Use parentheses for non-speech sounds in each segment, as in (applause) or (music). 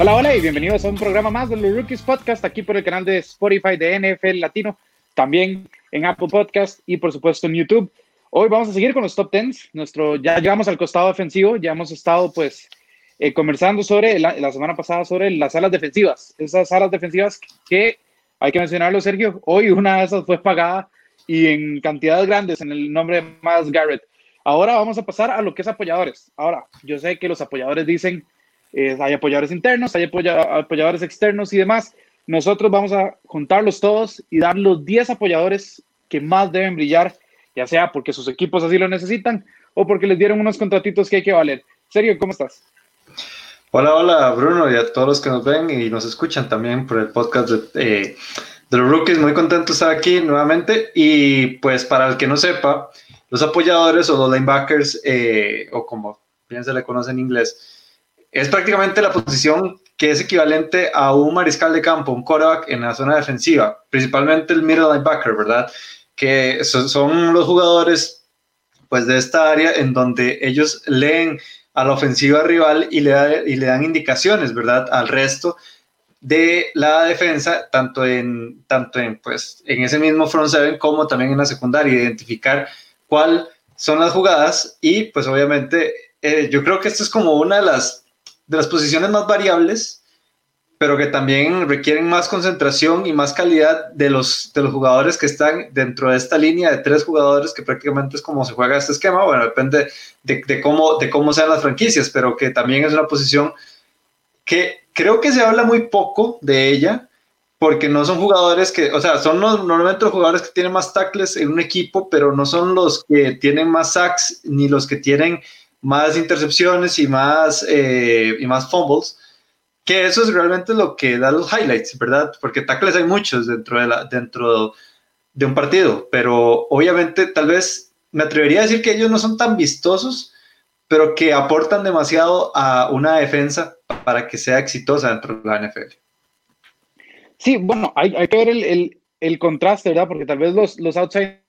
Hola, hola y bienvenidos a un programa más de los Rookies Podcast aquí por el canal de Spotify de NFL Latino, también en Apple Podcast y por supuesto en YouTube. Hoy vamos a seguir con los top 10. Nuestro, ya llegamos al costado defensivo, ya hemos estado pues eh, conversando sobre la, la, semana pasada sobre las alas defensivas, esas alas defensivas que hay que mencionarlo, Sergio. Hoy una de esas fue pagada y en cantidades grandes en el nombre de Miles Garrett. Ahora vamos a pasar a lo que es apoyadores. Ahora, yo sé que los apoyadores dicen hay apoyadores internos, hay apoyadores externos y demás. Nosotros vamos a juntarlos todos y dar los 10 apoyadores que más deben brillar, ya sea porque sus equipos así lo necesitan o porque les dieron unos contratitos que hay que valer. Sergio, ¿cómo estás? Hola, hola Bruno y a todos los que nos ven y nos escuchan también por el podcast de, eh, de los rookies. Muy contento de estar aquí nuevamente y pues para el que no sepa, los apoyadores o los linebackers eh, o como bien se le conoce en inglés, es prácticamente la posición que es equivalente a un mariscal de campo, un quarterback en la zona defensiva, principalmente el middle linebacker, ¿verdad? Que son los jugadores pues de esta área en donde ellos leen a la ofensiva rival y le, y le dan indicaciones, ¿verdad? Al resto de la defensa, tanto en, tanto en, pues, en ese mismo front seven como también en la secundaria, identificar cuáles son las jugadas y pues obviamente eh, yo creo que esto es como una de las de las posiciones más variables, pero que también requieren más concentración y más calidad de los, de los jugadores que están dentro de esta línea de tres jugadores, que prácticamente es como se juega este esquema. Bueno, depende de, cómo, de cómo sean las franquicias, pero que también es una posición que creo que se habla muy poco de ella, porque no son jugadores que, o sea, son los, normalmente los jugadores que tienen más tackles en un equipo, pero no son los que tienen más sacks ni los que tienen más intercepciones y más, eh, y más fumbles, que eso es realmente lo que da los highlights, ¿verdad? Porque tackles hay muchos dentro de, la, dentro de un partido, pero obviamente tal vez me atrevería a decir que ellos no son tan vistosos, pero que aportan demasiado a una defensa para que sea exitosa dentro de la NFL. Sí, bueno, hay, que ver el, el, contraste, ¿verdad? Porque tal vez los, los outside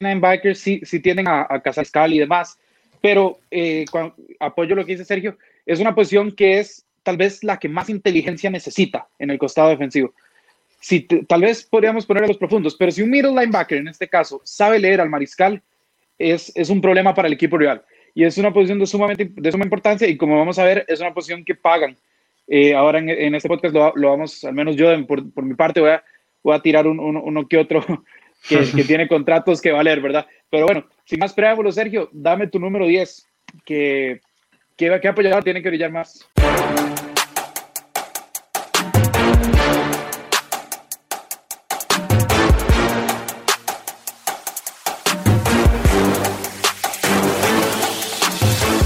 linebackers sí, sí tienden a, a cazar y demás, pero eh, apoyo lo que dice Sergio, es una posición que es tal vez la que más inteligencia necesita en el costado defensivo. Si tal vez podríamos poner a los profundos, pero si un middle linebacker en este caso sabe leer al mariscal, es, es un problema para el equipo rival. Y es una posición de, sumamente, de suma importancia y como vamos a ver, es una posición que pagan. Eh, ahora en, en, este podcast lo, vamos, al menos yo por, por mi parte voy a, voy a tirar un, uno que otro (laughs) que, que tiene contratos que valer, ¿verdad? Pero bueno, sin más preámbulos, Sergio, dame tu número 10, que, que, que apoyador tiene que brillar más.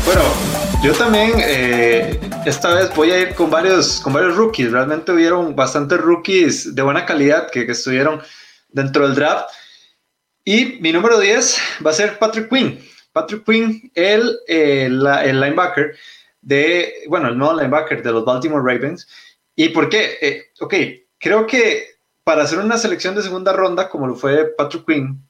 Bueno, yo también eh, esta vez voy a ir con varios, con varios rookies. Realmente hubieron bastantes rookies de buena calidad que, que estuvieron dentro del draft. Y mi número 10 va a ser Patrick Quinn. Patrick Quinn, el, el, linebacker de, bueno, el nuevo linebacker de los Baltimore Ravens. ¿Y por qué? Eh, ok, creo que para hacer una selección de segunda ronda, como lo fue Patrick Quinn,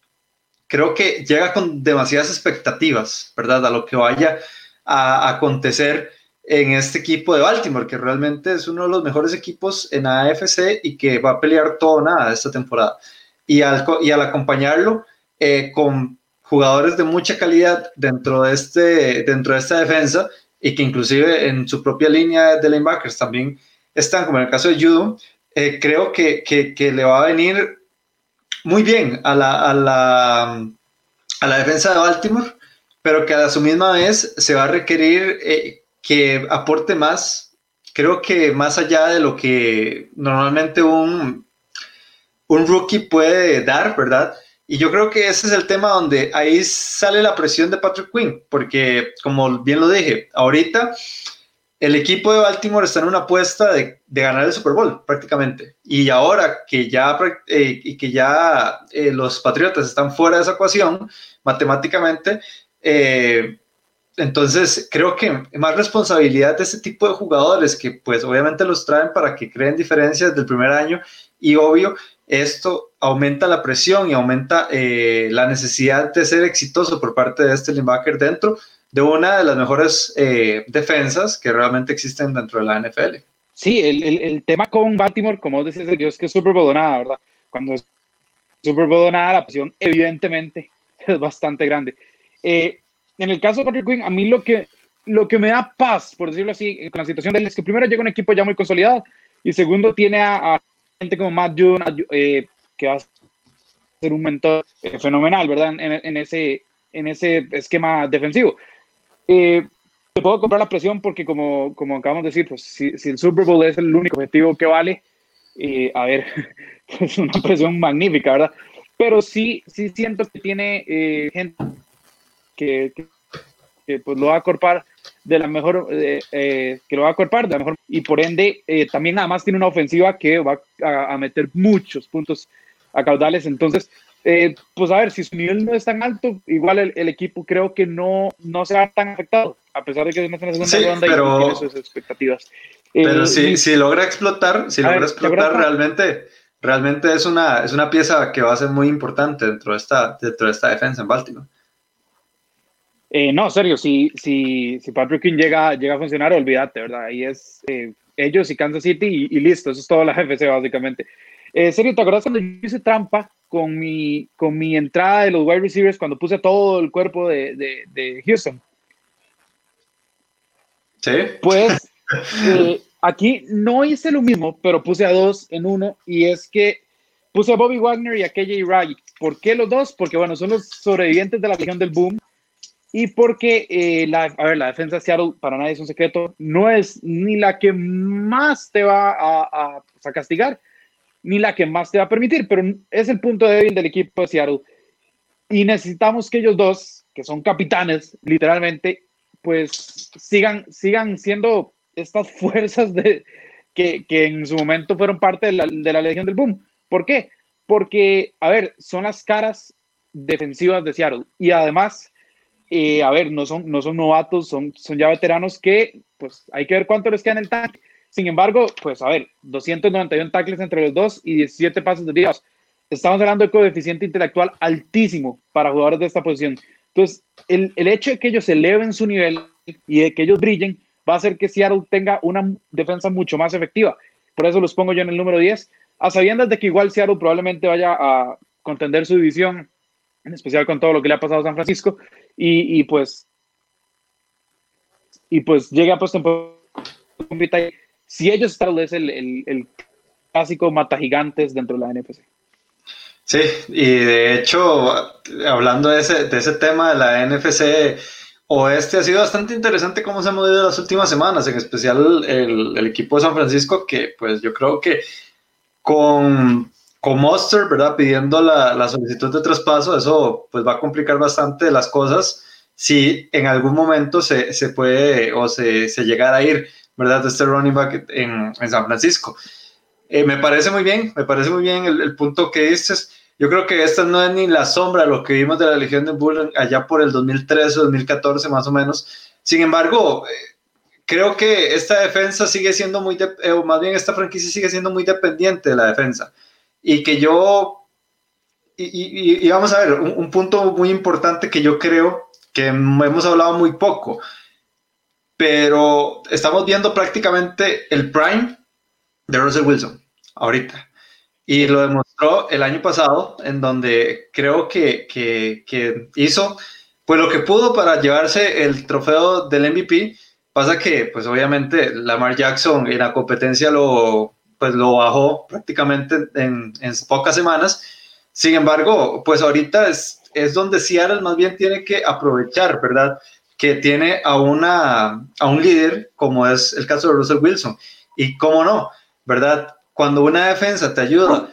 creo que llega con demasiadas expectativas, ¿verdad? A lo que vaya a acontecer en este equipo de Baltimore, que realmente es uno de los mejores equipos en AFC y que va a pelear todo o nada esta temporada y al, y al acompañarlo eh, con jugadores de mucha calidad dentro de, este, dentro de esta defensa y que inclusive en su propia línea de linebackers también están, como en el caso de Judo, eh, creo que, que, le va a venir muy bien a la, a la, a la defensa de Baltimore, pero que a su misma vez se va a requerir eh, que aporte más, creo que más allá de lo que normalmente un, un rookie puede dar, ¿verdad? Y yo creo que ese es el tema donde ahí sale la presión de Patrick Quinn, porque como bien lo dije, ahorita el equipo de Baltimore está en una apuesta de, ganar el Super Bowl prácticamente. Y ahora que ya, eh, que ya eh, los Patriotas están fuera de esa ecuación, matemáticamente, eh, entonces, creo que más responsabilidad de este tipo de jugadores que pues obviamente los traen para que creen diferencias del primer año y obvio, esto aumenta la presión y aumenta eh, la necesidad de ser exitoso por parte de este linebacker dentro de una de las mejores eh, defensas que realmente existen dentro de la NFL. Sí, el, el, tema con Baltimore, como decías, es que es súper bodonada, ¿verdad? Cuando es súper bodonada, la presión evidentemente (laughs) es bastante grande. Eh, en el caso de Patrick Quinn, a mí lo que, lo que me da paz, por decirlo así, con la situación de él, es que primero llega un equipo ya muy consolidado y segundo tiene a, gente como Matt June, eh, que va a ser un mentor eh, fenomenal, ¿verdad? En, ese, en ese esquema defensivo. Eh, te puedo comprar la presión porque como, como acabamos de decir, pues si, si el Super Bowl es el único objetivo que vale, a ver, (laughs) es una presión magnífica, ¿verdad? Pero sí, sí siento que tiene gente que, pues lo va a corpar de la mejor, eh, eh, que lo va a corpar de la mejor, y por ende eh, también además tiene una ofensiva que va a, meter muchos puntos a caudales, entonces, pues a ver, si su nivel no es tan alto, igual el, equipo creo que no, no se va tan afectado, a pesar de que es una segunda sí, ronda pero, y tiene sus expectativas. Pero si, si logra explotar, si logra explotar realmente realmente es una, es una pieza que va a ser muy importante dentro de esta, dentro de esta defensa en Baltimore. Eh, no, serio, si, si, si Patrick King llega, llega a funcionar, olvídate, ¿verdad? Ahí es eh, ellos y Kansas City y, listo, eso es todo la (laughs) FC básicamente. Eh, serio, ¿te acuerdas cuando yo hice trampa con mi, con mi entrada de los wide receivers cuando puse todo el cuerpo de, de, de Houston? Sí. Pues (laughs) eh, aquí no hice lo mismo, pero puse a dos en uno y es que puse a Bobby Wagner y a KJ Wright. ¿Por qué los dos? Porque, bueno, son los sobrevivientes de la Legión del Boom y porque, eh, la, a ver, la defensa de Seattle, para nadie es un secreto, no es ni la que más te va a, a, castigar, ni la que más te va a permitir, pero es el punto débil del equipo de Seattle. Y necesitamos que ellos dos, que son capitanes, literalmente, pues sigan, sigan siendo estas (laughs) fuerzas de, que, que en su momento fueron parte de la, de la Legión del Boom. ¿Por qué? Porque, a ver, son las caras defensivas de Seattle. Y además, eh, a ver, no son, no son novatos, son, son ya veteranos que, pues, hay que ver cuánto les queda en el tanque. Sin embargo, pues, a ver, 291 tackles entre los dos y 17 pasos de Dios. Estamos hablando de coeficiente intelectual altísimo para jugadores de esta posición. Entonces, el, el hecho de que ellos eleven su nivel y de que ellos brillen va a hacer que Seattle tenga una defensa mucho más efectiva. Por eso los pongo yo en el número 10, a sabiendas de que igual Seattle probablemente vaya a contender su división, en especial con todo lo que le ha pasado a San Francisco, y, pues y pues llega postemporada si ellos vez el, el, el clásico mata gigantes dentro de la NFC. Sí, y de hecho, hablando de ese, de ese tema de la NFC Oeste, ha sido bastante interesante cómo se ha movido las últimas semanas, en especial el, el equipo de San Francisco, que pues yo creo que con con Monster, ¿verdad? Pidiendo la, la, solicitud de traspaso, eso pues va a complicar bastante las cosas si en algún momento se, se puede o se, se llegara a ir, ¿verdad? De este running back en, en San Francisco. Eh, me parece muy bien, me parece muy bien el, el, punto que dices. Yo creo que esta no es ni la sombra de lo que vimos de la Legión de Bull allá por el 2013 o 2014 más o menos. Sin embargo, eh, creo que esta defensa sigue siendo muy, eh, o más bien esta franquicia sigue siendo muy dependiente de la defensa y que yo, y, vamos a ver, un, punto muy importante que yo creo que hemos hablado muy poco, pero estamos viendo prácticamente el prime de Russell Wilson ahorita. Y lo demostró el año pasado, en donde creo que, que, que hizo pues lo que pudo para llevarse el trofeo del MVP. Pasa que, pues obviamente, Lamar Jackson en la competencia lo, pues lo bajó prácticamente en, pocas semanas. Sin embargo, pues ahorita es, es donde Seattle más bien tiene que aprovechar, ¿verdad? Que tiene a, una, a un líder, como es el caso de Russell Wilson. Y cómo no, ¿verdad? Cuando una defensa te ayuda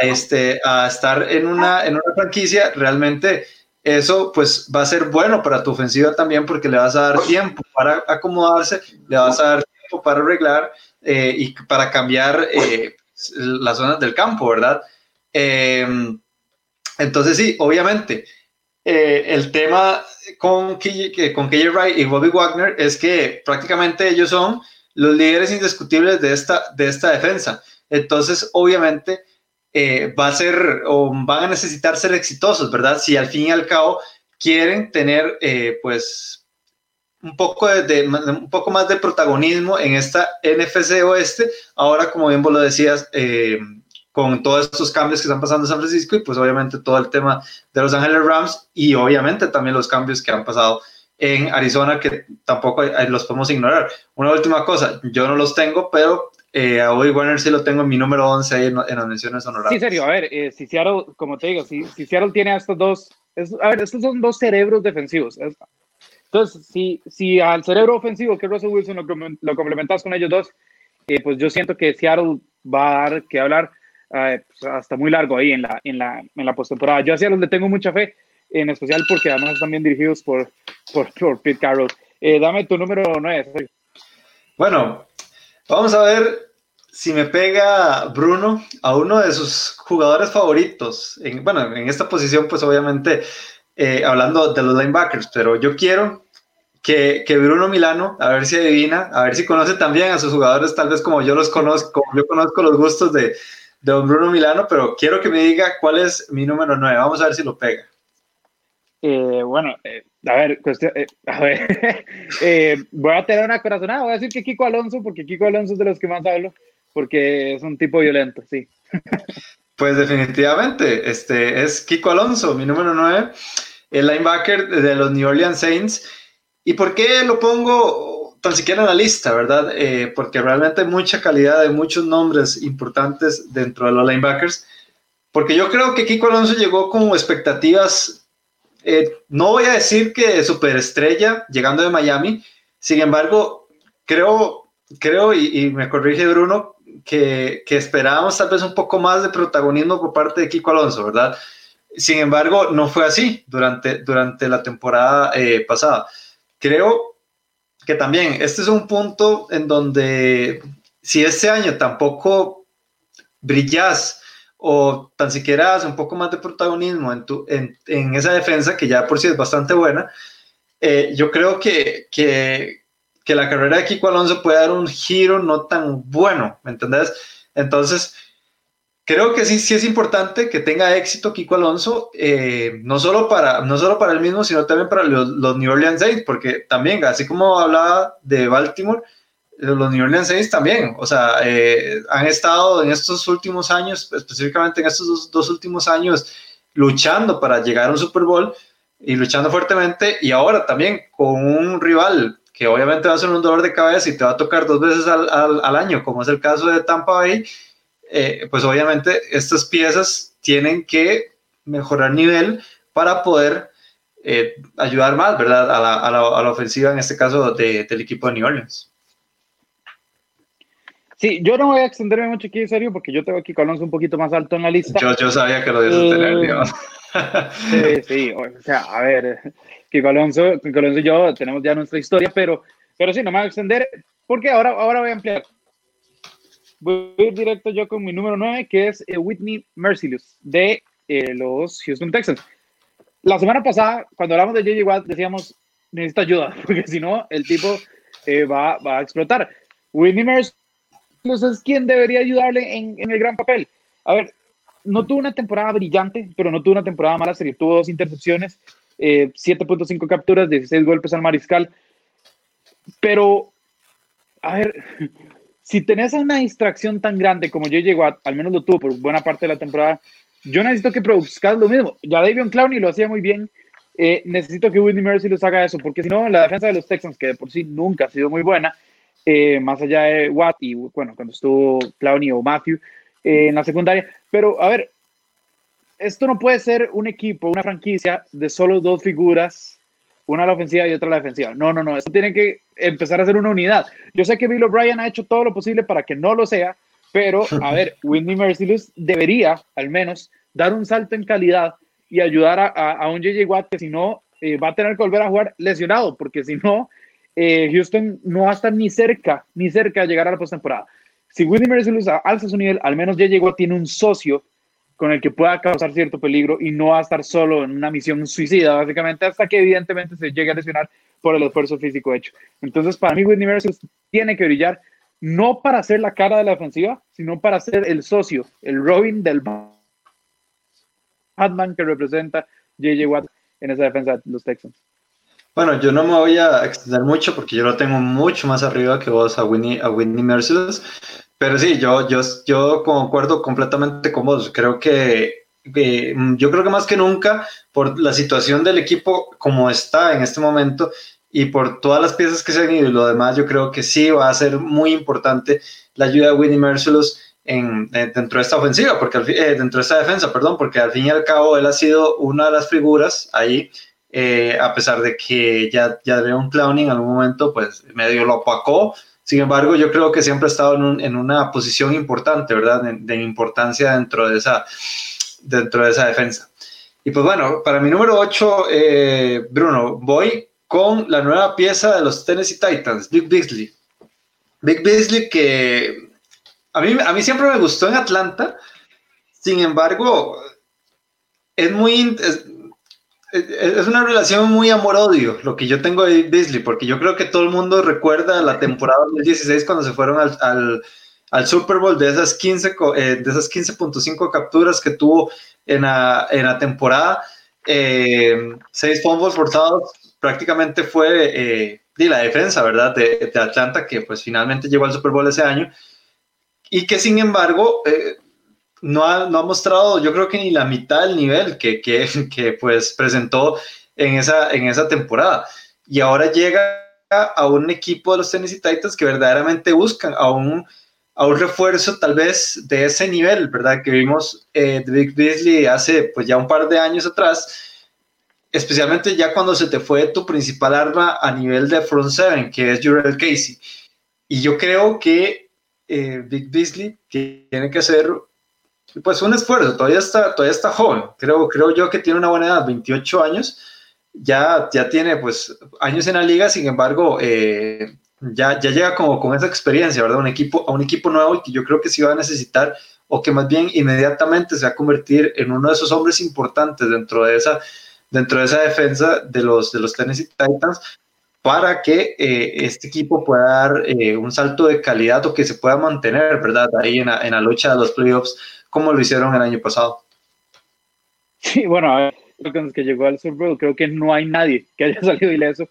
a, este, a estar en una, en una franquicia, realmente eso pues va a ser bueno para tu ofensiva también porque le vas a dar tiempo para acomodarse, le vas a dar tiempo para arreglar eh, y para cambiar eh, las zonas del campo, ¿verdad? Em, entonces sí, obviamente, eh, el tema con, con KJ Wright y Bobby Wagner es que prácticamente ellos son los líderes indiscutibles de esta, de esta defensa. Entonces, obviamente, eh, va a ser o van a necesitar ser exitosos, ¿verdad? Si al fin y al cabo quieren tener, eh, pues, un poco, de, un poco más de protagonismo en esta NFC Oeste. Ahora, como bien vos lo decías, eh, con todos estos cambios que están pasando en San Francisco y pues obviamente todo el tema de Los Ángeles Rams y obviamente también los cambios que han pasado en Arizona que tampoco los podemos ignorar. Una última cosa, yo no los tengo, pero eh, a Bobby Warner sí lo tengo en mi número 11 ahí en, las menciones honorables. Sí, serio, a ver, eh, si Seattle, como te digo, si, si Seattle tiene a estos dos, a ver, estos son dos cerebros defensivos. Entonces, si, si al cerebro ofensivo que Russell Wilson lo, complementas con ellos dos, eh, pues yo siento que Seattle va a dar que hablar. Ah, pues, hasta muy largo ahí en la, en la, en la postemporada. Yo hacia los le tengo mucha fe, en especial porque además están bien dirigidos por, por, por Pete Carroll. Eh, dame tu número 9. Bueno, vamos a ver si me pega Bruno a uno de sus jugadores favoritos. En, bueno, en esta posición, pues obviamente eh, hablando de los linebackers, pero yo quiero que, que, Bruno Milano, a ver si adivina, a ver si conoce también a sus jugadores, tal vez como yo los conozco, como yo conozco los gustos de, de don Bruno Milano, pero quiero que me diga cuál es mi número 9. Vamos a ver si lo pega. Eh, bueno, eh, a ver, eh, a ver (laughs) voy a tener una corazonada, voy a decir que Kiko Alonso, porque Kiko Alonso es de los que más hablo, porque es un tipo violento, sí. (laughs) Pues definitivamente, este es Kiko Alonso, mi número 9, el linebacker de los New Orleans Saints. ¿Y por qué lo pongo tan siquiera en la lista, ¿verdad? Eh, porque realmente hay mucha calidad, de muchos nombres importantes dentro de los linebackers. Porque yo creo que Kiko Alonso llegó con expectativas, eh, no voy a decir que superestrella llegando de Miami, sin embargo, creo, creo y, me corrige Bruno, que, que, esperábamos tal vez un poco más de protagonismo por parte de Kiko Alonso, ¿verdad? Sin embargo, no fue así durante, durante la temporada eh, pasada. Creo que también este es un punto en donde si este año tampoco brillas o tan siquiera un poco más de protagonismo en, tu, en, en, esa defensa, que ya por sí es bastante buena, eh, yo creo que, que, que, la carrera de Kiko Alonso puede dar un giro no tan bueno, ¿me entendés? Entonces, creo que sí, sí es importante que tenga éxito Kiko Alonso, eh, no, solo para, no solo para él mismo, sino también para los, los, New Orleans Saints, porque también, así como hablaba de Baltimore, los New Orleans Saints también, o sea, eh, han estado en estos últimos años, específicamente en estos dos, dos, últimos años, luchando para llegar a un Super Bowl y luchando fuertemente, y ahora también con un rival que obviamente va a ser un dolor de cabeza y te va a tocar dos veces al, al, al año, como es el caso de Tampa Bay, eh, pues obviamente estas piezas tienen que mejorar nivel para poder eh, ayudar más, ¿verdad? A la, a, la, a la, ofensiva, en este caso, de, del equipo de New Orleans. Sí, yo no voy a extenderme mucho aquí, en serio, porque yo tengo aquí Alonso un poquito más alto en la lista. Yo, yo sabía que lo ibas a tener, digamos. (laughs) Sí, sí, o sea, a ver, Kiko Alonso, Kiko Alonso y yo tenemos ya nuestra historia, pero, pero sí, no me voy a extender, porque ahora, ahora voy a ampliar voy a ir directo yo con mi número 9, que es eh, Whitney Merciless, de eh, los Houston Texans. La semana pasada, cuando hablamos de J.J. Watt, decíamos, necesita ayuda, (laughs) porque si no, el tipo eh, va, va, a explotar. Whitney Merciless es quien debería ayudarle en, en, el gran papel. A ver, no tuvo una temporada brillante, pero no tuvo una temporada mala, serie. tuvo dos intercepciones, 7.5 capturas, 16 golpes al mariscal. Pero, a ver, si tenés una distracción tan grande como yo llego a, al menos lo tuvo por buena parte de la temporada, yo necesito que produzcas lo mismo. Ya Davion Clowney lo hacía muy bien. Eh, necesito que Whitney Mercy los haga eso, porque si no, la defensa de los Texans, que de por sí nunca ha sido muy buena, eh, más allá de Watt y bueno, cuando estuvo Clowney o Matthew eh, en la secundaria. Pero a ver, esto no puede ser un equipo, una franquicia de solo dos figuras una a la ofensiva y otra a la defensiva. No, no, no, esto tiene que empezar a ser una unidad. Yo sé que Bill O'Brien ha hecho todo lo posible para que no lo sea, pero a ver, (laughs) Whitney Merciless debería al menos dar un salto en calidad y ayudar a, a, un JJ Watt que si no eh, va a tener que volver a jugar lesionado, porque si no, eh, Houston no va a estar ni cerca, ni cerca de llegar a la postemporada. Si Whitney Merciless alza su nivel, al menos JJ Watt tiene un socio con el que pueda causar cierto peligro y no va a estar solo en una misión suicida, básicamente, hasta que evidentemente se llegue a lesionar por el esfuerzo físico hecho. Entonces, para mí, Whitney Merciless tiene que brillar, no para ser la cara de la ofensiva, sino para ser el socio, el Robin del Batman que representa JJ Watt en esa defensa de los Texans. Bueno, yo no me voy a extender mucho porque yo lo tengo mucho más arriba que vos a Whitney, a Whitney Merciless, pero sí, yo, yo, yo concuerdo completamente con vos. Creo que, yo creo que más que nunca, por la situación del equipo como está en este momento y por todas las piezas que se han ido y lo demás, yo creo que sí va a ser muy importante la ayuda de Winnie Merciless en, eh, dentro de esta ofensiva, porque eh, dentro de esta defensa, perdón, porque al fin y al cabo él ha sido una de las figuras ahí, eh, a pesar de que ya, ya un Clowning en algún momento, pues medio lo opacó, sin embargo, yo creo que siempre ha estado en, una posición importante, ¿verdad? De, importancia dentro de, esa, dentro de esa defensa. Y pues bueno, para mi número 8, eh, Bruno, voy con la nueva pieza de los Tennessee Titans, Big Beasley. Big Beasley que a mí, a mí siempre me gustó en Atlanta, sin embargo, es muy una relación muy amor-odio lo que yo tengo de Beasley, porque yo creo que todo el mundo recuerda la (laughs) temporada 2016 cuando se fueron al, al, Super Bowl de esas 15 eh, de esas 15.5 capturas que tuvo en la, en la temporada, eh, seis fumbles forzados, prácticamente fue eh, la defensa, ¿verdad? De, de, Atlanta que pues finalmente llegó al Super Bowl ese año y que sin embargo eh, no ha, no ha, mostrado, yo creo que ni la mitad del nivel que, que, (laughs) que, pues presentó en esa, en esa temporada. Y ahora llega a un equipo de los Tennessee Titans que verdaderamente buscan a un, a un refuerzo tal vez de ese nivel, ¿verdad? Que vimos eh, de Big Beasley hace pues ya un par de años atrás, especialmente ya cuando se te fue tu principal arma a nivel de front seven, que es Jurel Casey. Y yo creo que eh, Big Beasley tiene que ser pues un esfuerzo, todavía está, todavía está joven, creo, creo yo que tiene una buena edad, 28 años, ya, ya tiene pues años en la liga, sin embargo, eh, ya, ya llega como con esa experiencia, ¿verdad? Un equipo, a un equipo nuevo y que yo creo que sí va a necesitar o que más bien inmediatamente se va a convertir en uno de esos hombres importantes dentro de esa, dentro de esa defensa de los, de los Tennessee Titans para que eh, este equipo pueda dar eh, un salto de calidad o que se pueda mantener, ¿verdad? Ahí en la, en la lucha de los playoffs como lo hicieron el año pasado. Sí, bueno, a ver, que llegó al Super creo que no hay nadie que haya (laughs) salido ileso.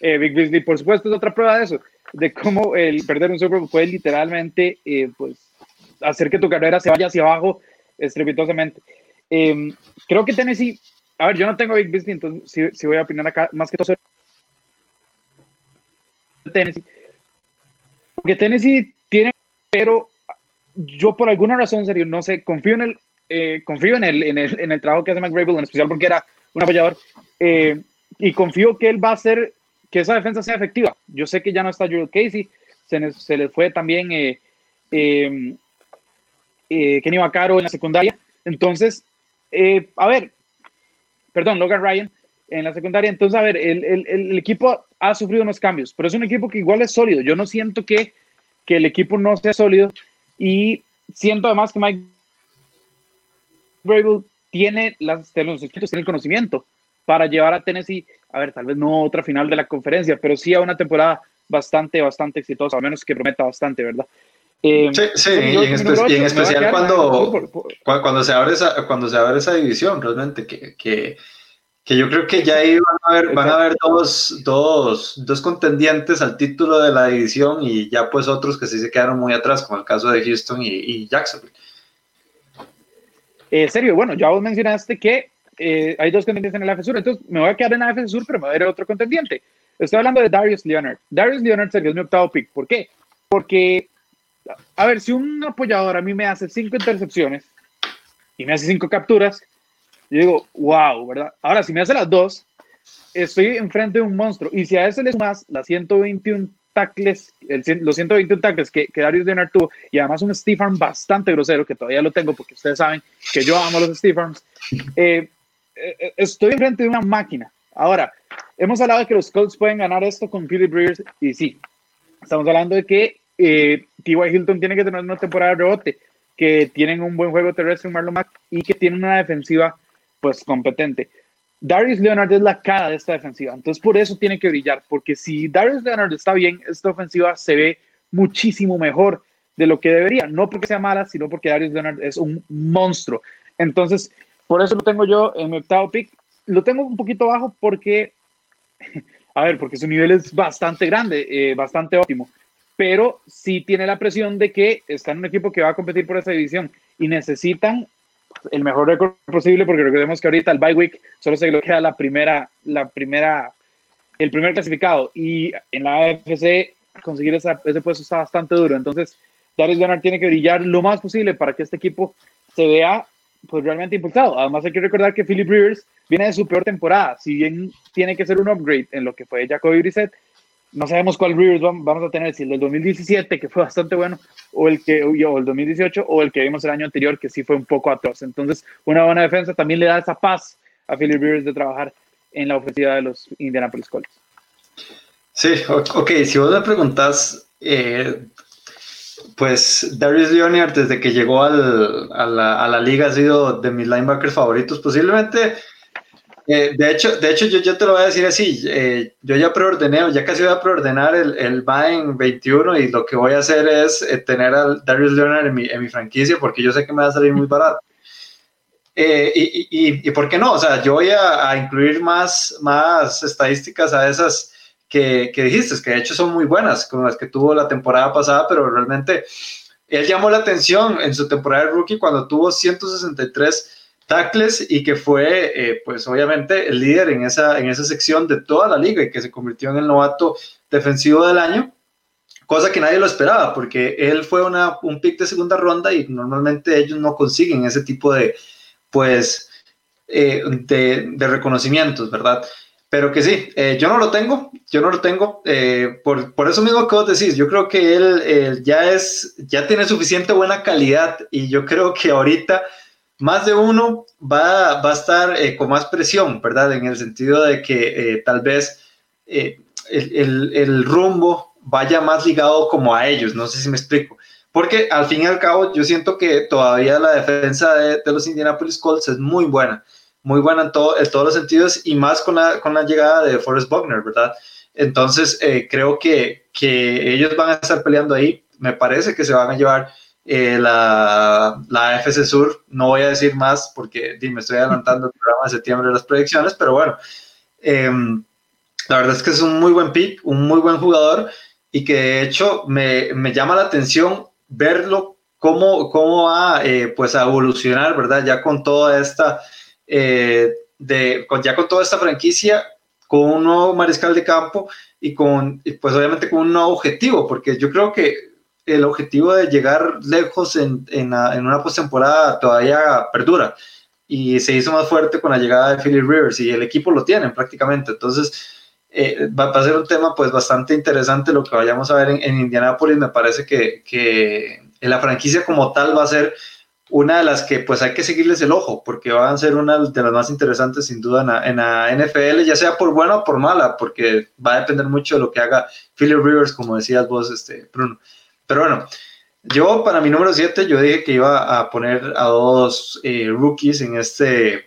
Eh, Big Beasley, por supuesto, es otra prueba de eso, de cómo el perder un Super Bowl puede literalmente eh, pues, hacer que tu carrera se vaya hacia abajo estrepitosamente. Em, creo que Tennessee, a ver, yo no tengo Big Beasley, entonces sí, voy a opinar acá más que todo Tennessee. Porque Tennessee tiene, pero yo por alguna razón, serio, no sé, confío en el, eh, confío en el, en el, en, el, trabajo que hace McGrable, en especial porque era un apoyador, eh, y confío que él va a hacer que esa defensa sea efectiva. Yo sé que ya no está Joel Casey, se, se le fue también eh, Kenny Vaccaro en la secundaria. Entonces, a ver, perdón, Logan Ryan en la secundaria. Entonces, a ver, el, el, el, equipo ha sufrido unos cambios, pero es un equipo que igual es sólido. Yo no siento que, que el equipo no sea sólido y siento además que Mike Vrabel tiene las, los escritos, tiene el conocimiento para llevar a Tennessee, a ver, tal vez no otra final de la conferencia, pero sí a una temporada bastante, bastante exitosa, al menos que prometa bastante, ¿verdad? Eh, sí, sí y, en, especial cuando, cuando, se abre esa, cuando se abre esa división, realmente, que, que que yo creo que ya ahí van a haber, van a haber dos, dos, dos, contendientes al título de la división y ya pues otros que sí se quedaron muy atrás, como el caso de Houston y, y Jacksonville. Eh, serio, bueno, ya vos mencionaste que eh, hay dos contendientes en el AF Sur, entonces me voy a quedar en el AF Sur, pero me voy a ver otro contendiente. Estoy hablando de Darius Leonard. Darius Leonard sería mi octavo pick. ¿Por qué? Porque, a ver, si un apoyador a mí me hace cinco intercepciones y me hace cinco capturas, yo digo, wow, ¿verdad? Ahora, si me hace las dos, estoy enfrente de un monstruo. Y si a ese le sumas las 121 tackles, los 121 tackles que, que Darius Leonard tuvo, y además un Steve bastante grosero, que todavía lo tengo porque ustedes saben que yo amo los Steve Arms, eh, eh, estoy enfrente de una máquina. Ahora, hemos hablado de que los Colts pueden ganar esto con Philip Rivers, y sí, estamos hablando de que eh, T.Y. Hilton tiene que tener una temporada de rebote, que tienen un buen juego terrestre en Marlon Mack y que tienen una defensiva pues competente. Darius Leonard es la cara de esta defensiva, entonces por eso tiene que brillar, porque si Darius Leonard está bien, esta ofensiva se ve muchísimo mejor de lo que debería, no porque sea mala, sino porque Darius Leonard es un monstruo. Entonces, por eso lo tengo yo en mi octavo pick. Lo tengo un poquito bajo porque, (laughs) a ver, porque su nivel es bastante grande, eh, bastante óptimo, pero sí tiene la presión de que está en un equipo que va a competir por esa división y necesitan el mejor récord posible, porque recordemos que ahorita el bye week solo se le queda la primera, la primera, el primer clasificado y en la AFC conseguir ese puesto está bastante duro. Entonces, Darius Leonard tiene que brillar lo más posible para que este equipo se vea pues realmente impulsado. Además hay que recordar que Philip Rivers viene de su peor temporada, si bien tiene que ser un upgrade en lo que fue Jacoby Brissett, no sabemos cuál Rivers vamos a tener, si el del 2017, que fue bastante bueno, o el que o el 2018, o el que vimos el año anterior, que sí fue un poco atroz. Entonces, una buena defensa también le da esa paz a Philip Rivers de trabajar en la ofensiva de los Indianapolis Colts. Sí, ok, si vos me preguntás, eh, pues Darius Leonard desde que llegó al, a, la, a la liga ha sido de mis linebackers favoritos, posiblemente eh, de, hecho, de hecho yo, yo, te lo voy a decir así, eh, yo ya preordené, ya casi voy a preordenar el, el en 21 y lo que voy a hacer es eh, tener a Darius Leonard en mi, en mi, franquicia porque yo sé que me va a salir muy barato. Y, y, y, por qué no? O sea, yo voy a, a, incluir más, más estadísticas a esas que, que dijiste, que de hecho son muy buenas, como las que tuvo la temporada pasada, pero realmente él llamó la atención en su temporada de rookie cuando tuvo 163 tackles y que fue, eh, pues obviamente, el líder en esa, en esa sección de toda la liga y que se convirtió en el novato defensivo del año, cosa que nadie lo esperaba, porque él fue una, un pick de segunda ronda y normalmente ellos no consiguen ese tipo de, pues, eh, de, de, reconocimientos, ¿verdad? Pero que sí, eh, yo no lo tengo, yo no lo tengo, por, por, eso mismo que vos decís, yo creo que él ya es, ya tiene suficiente buena calidad y yo creo que ahorita más de uno va, va a estar eh, con más presión, ¿verdad? En el sentido de que eh, tal vez eh, el, el, el, rumbo vaya más ligado como a ellos, no sé si me explico. Porque al fin y al cabo yo siento que todavía la defensa de, de los Indianapolis Colts es muy buena, muy buena en, todo, en todos los sentidos y más con la, con la llegada de Forrest Buckner, ¿verdad? Entonces creo que, que ellos van a estar peleando ahí, me parece que se van a llevar eh, la, la FC Sur. No voy a decir más porque me estoy adelantando el programa de septiembre de las predicciones, pero bueno, em, la verdad es que es un muy buen pick, un muy buen jugador y que de hecho me, me llama la atención verlo cómo, cómo va eh, pues a evolucionar, ¿verdad? Ya con toda esta, eh, de, con, ya con toda esta franquicia, con un nuevo mariscal de campo y con, pues obviamente con un nuevo objetivo, porque yo creo que el objetivo de llegar lejos en, en, en una postemporada todavía perdura y se hizo más fuerte con la llegada de Philly Rivers y el equipo lo tienen prácticamente. Entonces, eh, va, a ser un tema pues bastante interesante lo que vayamos a ver en, en Indianápolis. Me parece que, que la franquicia como tal va a ser una de las que pues hay que seguirles el ojo, porque van a ser una de las más interesantes sin duda en la, la NFL, ya sea por buena o por mala, porque va a depender mucho de lo que haga Philly Rivers, como decías vos, este, Bruno. Pero bueno, yo para mi número 7, yo dije que iba a poner a dos eh, rookies en, este,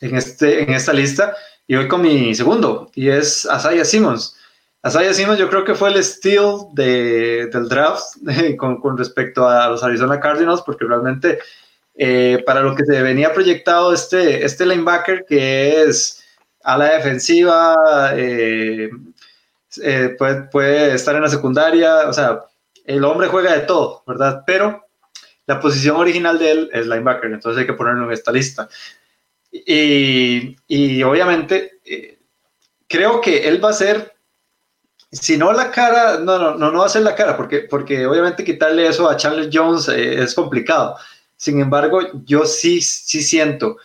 en, este, en esta lista. Y voy con mi segundo, y es Asaya Simmons. Asaya Simmons yo creo que fue el steal de, del draft (laughs) con, con, respecto a los Arizona Cardinals, porque realmente eh, para lo que se venía proyectado este, este linebacker, que es a la defensiva, eh, puede, puede estar en la secundaria, o sea, el hombre juega de todo, ¿verdad? Pero la posición original de él es linebacker, entonces hay que ponerlo en esta lista. Y, y obviamente eh, creo que él va a ser, si no la cara, no, no, no, no va a ser la cara, porque, porque obviamente quitarle eso a Charles Jones eh, es complicado. Sin embargo, yo sí, sí siento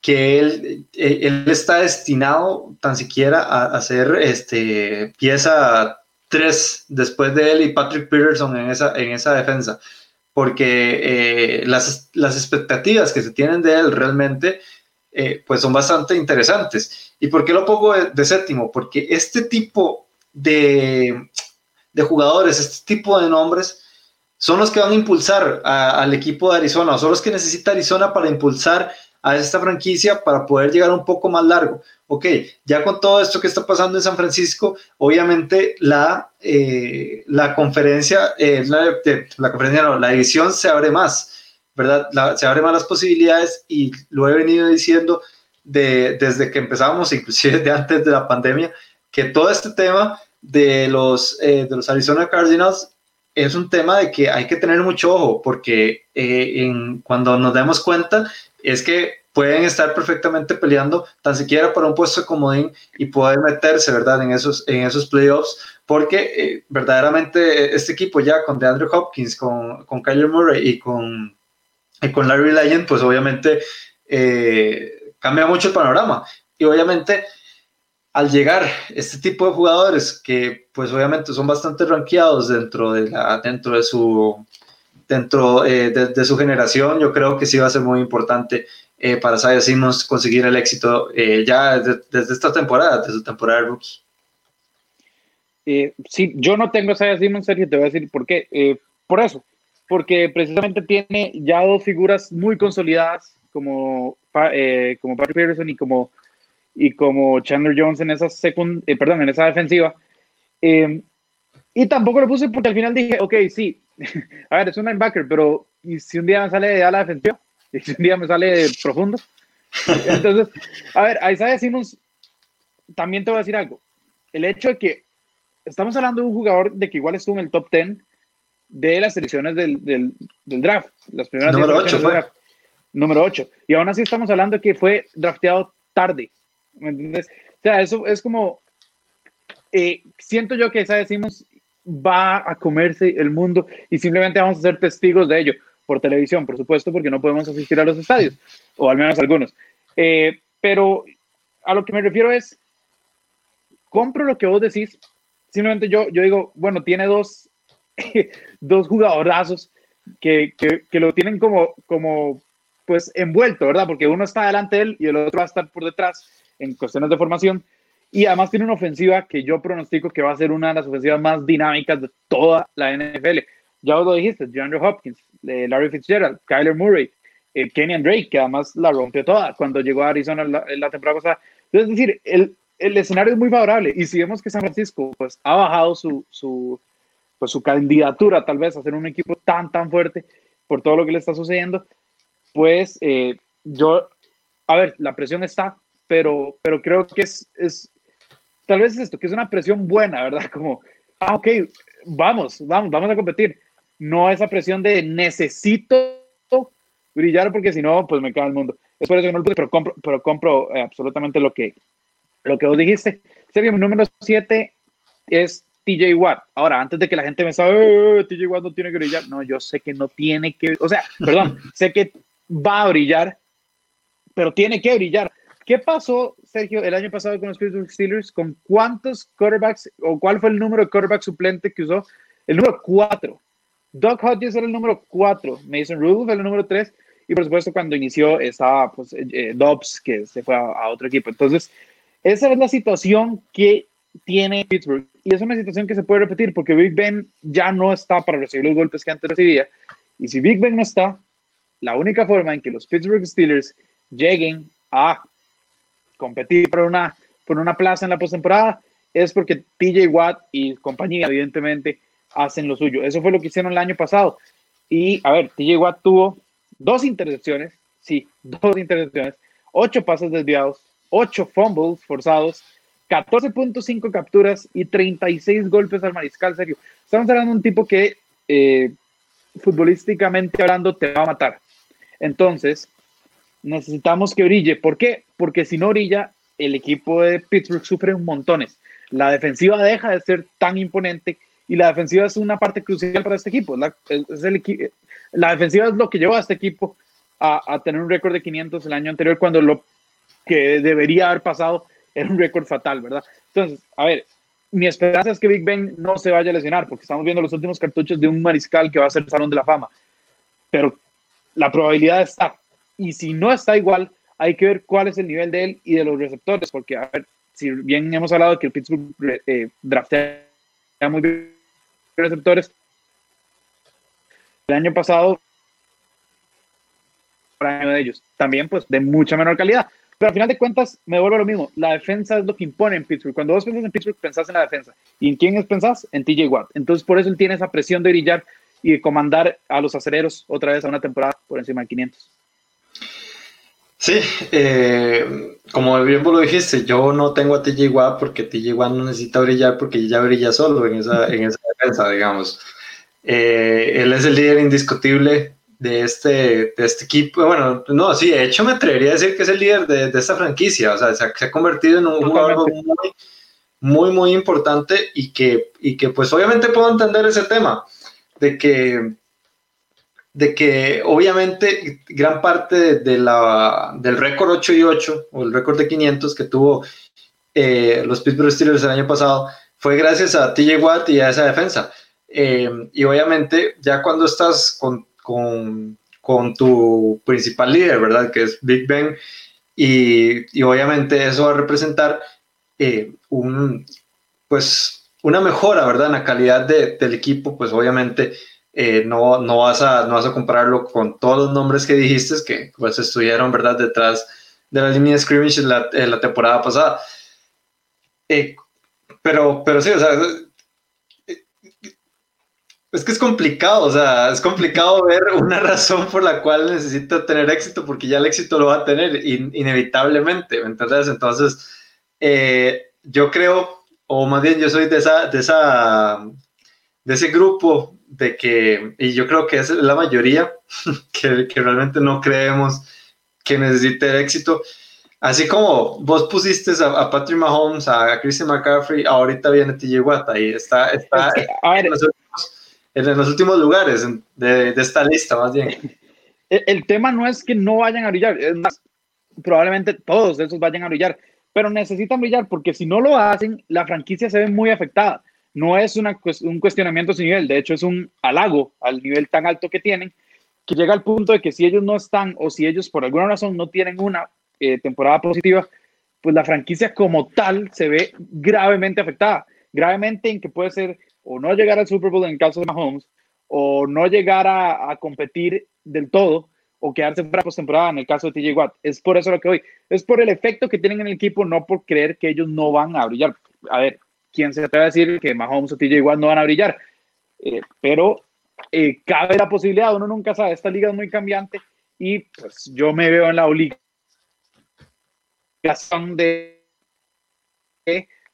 que él, eh, él está destinado tan siquiera a, a ser este, pieza tres después de él y Patrick Peterson en esa, en esa defensa, porque eh, las, las, expectativas que se tienen de él realmente eh, pues son bastante interesantes. ¿Y por qué lo pongo de, séptimo? Porque este tipo de, de, jugadores, este tipo de nombres, son los que van a impulsar al equipo de Arizona, son los que necesita Arizona para impulsar a esta franquicia para poder llegar un poco más largo. Ok, ya con todo esto que está pasando en San Francisco, obviamente la, eh, la conferencia, eh, la, la, conferencia no, la división se abre más, ¿verdad? se abre más las posibilidades y lo he venido diciendo de, desde que empezamos, (laughs) inclusive desde antes de la pandemia, que todo este tema de los, eh, de los Arizona Cardinals es un tema de que hay que tener mucho ojo, porque en, cuando nos demos cuenta, es que pueden estar perfectamente peleando tan siquiera para un puesto de comodín y poder meterse, ¿verdad? En esos, en esos playoffs, porque eh, verdaderamente este equipo ya con DeAndre Hopkins, con, con Kyler Murray y con, con Larry Legend, pues obviamente eh, cambia mucho el panorama. Y obviamente al llegar este tipo de jugadores que pues obviamente son bastante rankeados dentro de, la, dentro de su dentro eh, de, su generación, yo creo que sí va a ser muy importante eh, para Saya Simmons conseguir el éxito eh, ya desde, esta temporada, desde su temporada de rookie. sí, yo no tengo a Saya Simmons, Sergio, te voy a decir por qué. por eso, porque precisamente tiene ya dos figuras muy consolidadas como, como Patrick Peterson y como, y como Chandler Jones en esa, secund perdón, en esa defensiva. y tampoco lo puse porque al final dije, ok, sí, (laughs) a ver, es un linebacker, pero ¿y si un día sale de ala defensiva? (laughs) ¿Y si un día me sale profundo? Entonces, a ver, a Isaiah Simmons también te voy a decir algo. El hecho de que estamos hablando de un jugador de que igual estuvo en el top 10 de las selecciones del, del, draft, las primeras número 8 Número 8. Y aún así estamos hablando de que fue drafteado tarde. ¿Me entiendes? O sea, eso es como. Eh, siento yo que Isaiah Simmons va a comerse el mundo y simplemente vamos a ser testigos de ello por televisión, por supuesto, porque no podemos asistir a los estadios, o al menos algunos. Eh, pero a lo que me refiero es, compro lo que vos decís, simplemente yo, yo digo, bueno, tiene dos, (laughs) dos jugadorazos que, que, que, lo tienen como, como, pues, envuelto, ¿verdad? Porque uno está delante de él y el otro va a estar por detrás en cuestiones de formación, y además tiene una ofensiva que yo pronostico que va a ser una de las ofensivas más dinámicas de toda la NFL. Ya os lo dijiste, DeAndre Hopkins, Larry Fitzgerald, Kyler Murray, eh, Kenyan Drake, que además la rompió toda cuando llegó a Arizona la, la temporada pasada. Es decir, el, el, escenario es muy favorable y si vemos que San Francisco pues, ha bajado su, su, pues, su candidatura tal vez a ser un equipo tan, tan fuerte por todo lo que le está sucediendo, pues eh, yo, a ver, la presión está, pero, pero creo que es, es, tal vez es esto, que es una presión buena, ¿verdad? (laughs) Como, ah, ok, vamos, vamos, vamos a competir. No esa presión de necesito brillar porque si no, pues me cae el mundo. Es por eso que no lo puse, pero compro, pero compro eh, absolutamente lo que, lo que vos dijiste. Sergio, mi número 7 es TJ Watt. Ahora, antes de que la gente me sabe, eh, TJ Watt no tiene que brillar. No, yo sé que no tiene que, o sea, (laughs) perdón, sé que va a brillar, pero tiene que brillar. ¿Qué pasó, Sergio, el año pasado con los Pittsburgh Steelers? ¿Con cuántos quarterbacks o cuál fue el número de quarterback suplente que usó? El número 4. Doug Hodges era el número 4, Mason Rudolph era el número 3 y por supuesto cuando inició estaba pues, eh, eh, Dobbs que se fue a, otro equipo. Entonces, esa es la situación que tiene Pittsburgh y es una situación que se puede repetir porque Big Ben ya no está para recibir los golpes que antes recibía y si Big Ben no está, la única forma en que los Pittsburgh Steelers lleguen a competir por una, por una plaza en la postemporada es porque TJ Watt y compañía, evidentemente, hacen lo suyo. Eso fue lo que hicieron el año pasado. Y a ver, TJ tuvo dos intercepciones, sí, dos intercepciones, ocho pases desviados, ocho fumbles forzados, 14.5 capturas y 36 golpes al mariscal, serio. Estamos hablando de un tipo que eh, futbolísticamente hablando te va a matar. Entonces, necesitamos que brille. ¿Por qué? Porque si no brilla, el equipo de Pittsburgh sufre un montones. La defensiva deja de ser tan imponente y la defensiva es una parte crucial para este equipo. La, es el, la defensiva es lo que llevó a este equipo a, a tener un récord de 500 el año anterior cuando lo que debería haber pasado era un récord fatal, ¿verdad? Entonces, a ver, mi esperanza es que Big Ben no se vaya a lesionar porque estamos viendo los últimos cartuchos de un mariscal que va a ser el Salón de la Fama. Pero la probabilidad está y si no está igual, hay que ver cuál es el nivel de él y de los receptores, porque a ver, si bien hemos hablado de que el Pittsburgh eh, draftea muy bien receptores, el año pasado año de ellos. También, pues, de mucha menor calidad. Pero al final de cuentas, me vuelvo lo mismo. La defensa es lo que impone en Pittsburgh. Cuando vos piensas en Pittsburgh, pensás en la defensa. ¿Y en quién pensás? En TJ Watt. Entonces, por eso él tiene esa presión de brillar y de comandar a los acereros otra vez a una temporada por encima de 500. Sí, eh, como bien vos lo dijiste, yo no tengo a TJ Watt porque TJ Watt no necesita brillar porque ya brilla solo en esa defensa, digamos. Eh, él es el líder indiscutible de este, de este equipo. Bueno, no, sí, de hecho me atrevería a decir que es el líder de, de esta franquicia. O sea, se ha, se ha convertido en un jugador muy, muy, muy importante y que, y que pues obviamente puedo entender ese tema de que de que obviamente gran parte de, la, del récord 8 y 8 o el récord de 500 que tuvo eh, los Pittsburgh Steelers el año pasado fue gracias a TJ Watt y a esa defensa. Eh, y obviamente ya cuando estás con, con, con, tu principal líder, ¿verdad? Que es Big Ben, y, y obviamente eso va a representar eh, un, pues, una mejora, ¿verdad? En la calidad de, del equipo, pues obviamente eh, no, no, vas a, no vas a compararlo con todos los nombres que dijiste que pues estuvieron, ¿verdad? Detrás de la línea de scrimmage la, la temporada pasada. Pero, pero sí, o sea, es que es complicado, o sea, es complicado (laughs) ver una razón por la cual necesita tener éxito, porque ya el éxito lo va a tener inevitablemente. Entonces, eh, yo creo, o más bien yo soy de esa, de esa, de ese grupo de que, y yo creo que es la mayoría, (laughs) que, que realmente no creemos que necesite éxito. Así como vos pusiste a, a, Patrick Mahomes, a Christian McCaffrey, ahorita viene TJ Watt, ahí está, está a ver, en los últimos lugares de, de esta lista, más bien. (laughs) El, el, tema no es que no vayan a brillar, es más, probablemente todos esos vayan a brillar, pero necesitan brillar porque si no lo hacen, la franquicia se ve muy afectada. No es una, un cuestionamiento sin nivel, de hecho es un halago al nivel tan alto que tienen, que llega al punto de que si ellos no están o si ellos por alguna razón no tienen una eh, temporada positiva, pues la franquicia como tal se ve gravemente afectada. Gravemente en que puede ser o no llegar al Super Bowl en el caso de Mahomes, o no llegar a, competir del todo, o quedarse fuera postemporada en el caso de TJ Watt. Es por eso lo que hoy, es por el efecto que tienen en el equipo, no por creer que ellos no van a brillar. A ver, ¿quién se atreve a decir que Mahomes o TJ Watt no van a brillar? Eh, pero eh, cabe la posibilidad, uno nunca sabe, esta liga es muy cambiante y pues yo me veo en la obligación de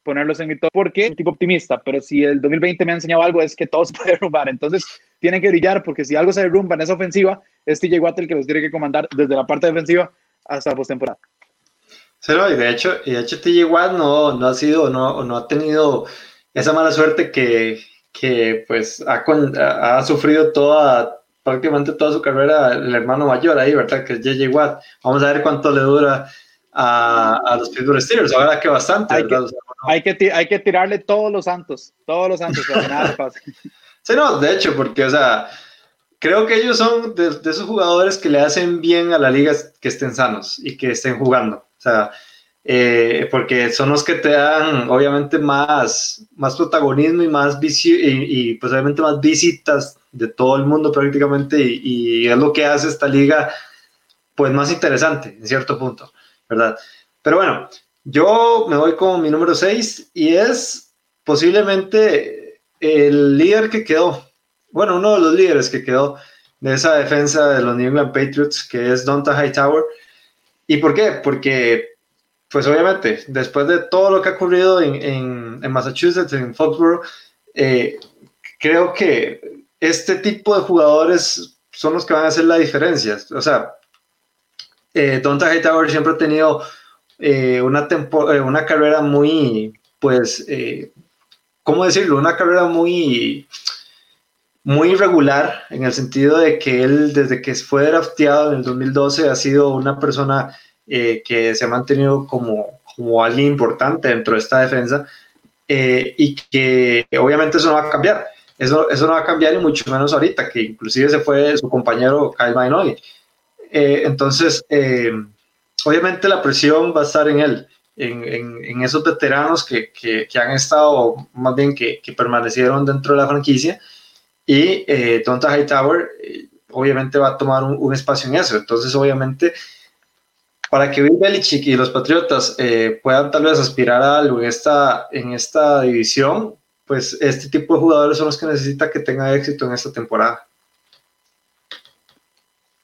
ponerlos en mi top porque soy un tipo optimista, pero si el 2020 me ha enseñado algo es que todo se puede (laughs) derrumbar, entonces tienen que brillar porque si algo se derrumba en esa ofensiva, es TJ Watt el que los tiene que comandar desde la parte defensiva hasta la postemporada. Y de hecho, de hecho TJ Watt no, no ha sido, no, no ha tenido esa mala suerte que, que pues ha, ha, sufrido toda, prácticamente toda su carrera el hermano mayor ahí, ¿verdad? Que es JJ Watt. Vamos a ver cuánto le dura a, a los Pittsburgh Steelers. Ahora que bastante, hay Que, hay, que hay que tirarle todos los santos, todos los santos para que nada pase. (laughs) Sí, no, de hecho, porque, o sea, creo que ellos son de, de, esos jugadores que le hacen bien a la liga que estén sanos y que estén jugando. O sea, eh, porque son los que te dan, obviamente, más, más protagonismo y más y, y, pues obviamente más visitas de todo el mundo prácticamente y, y es lo que hace esta liga pues más interesante en cierto punto, ¿verdad? Pero bueno, yo me voy con mi número 6 y es posiblemente el líder que quedó, bueno, uno de los líderes que quedó de esa defensa de los New England Patriots, que es Donta Hightower. ¿Y por qué? Porque, pues obviamente, después de todo lo que ha ocurrido en, en, en Massachusetts, en Foxborough, eh, creo que este tipo de jugadores son los que van a hacer la diferencia. O sea, eh, Donta Hightower siempre ha tenido eh, una, eh, una carrera muy, pues, eh, ¿cómo decirlo? Una carrera muy, muy irregular en el sentido de que él, desde que fue drafteado en el 2012, ha sido una persona eh, que se ha mantenido como, como alguien importante dentro de esta defensa eh, y que obviamente eso no va a cambiar. Eso, eso no va a cambiar y mucho menos ahorita, que inclusive se fue su compañero Kyle Mainoy. Eh, entonces, obviamente la presión va a estar en él, en, esos veteranos que, han estado, más bien que, permanecieron dentro de la franquicia y eh, Donta Hightower eh, obviamente va a tomar un, espacio en eso. Entonces, obviamente, para que Bill Belichick y los Patriotas eh, puedan tal vez aspirar a algo en esta, en esta división, pues este tipo de jugadores son los que necesita que tenga éxito en esta temporada.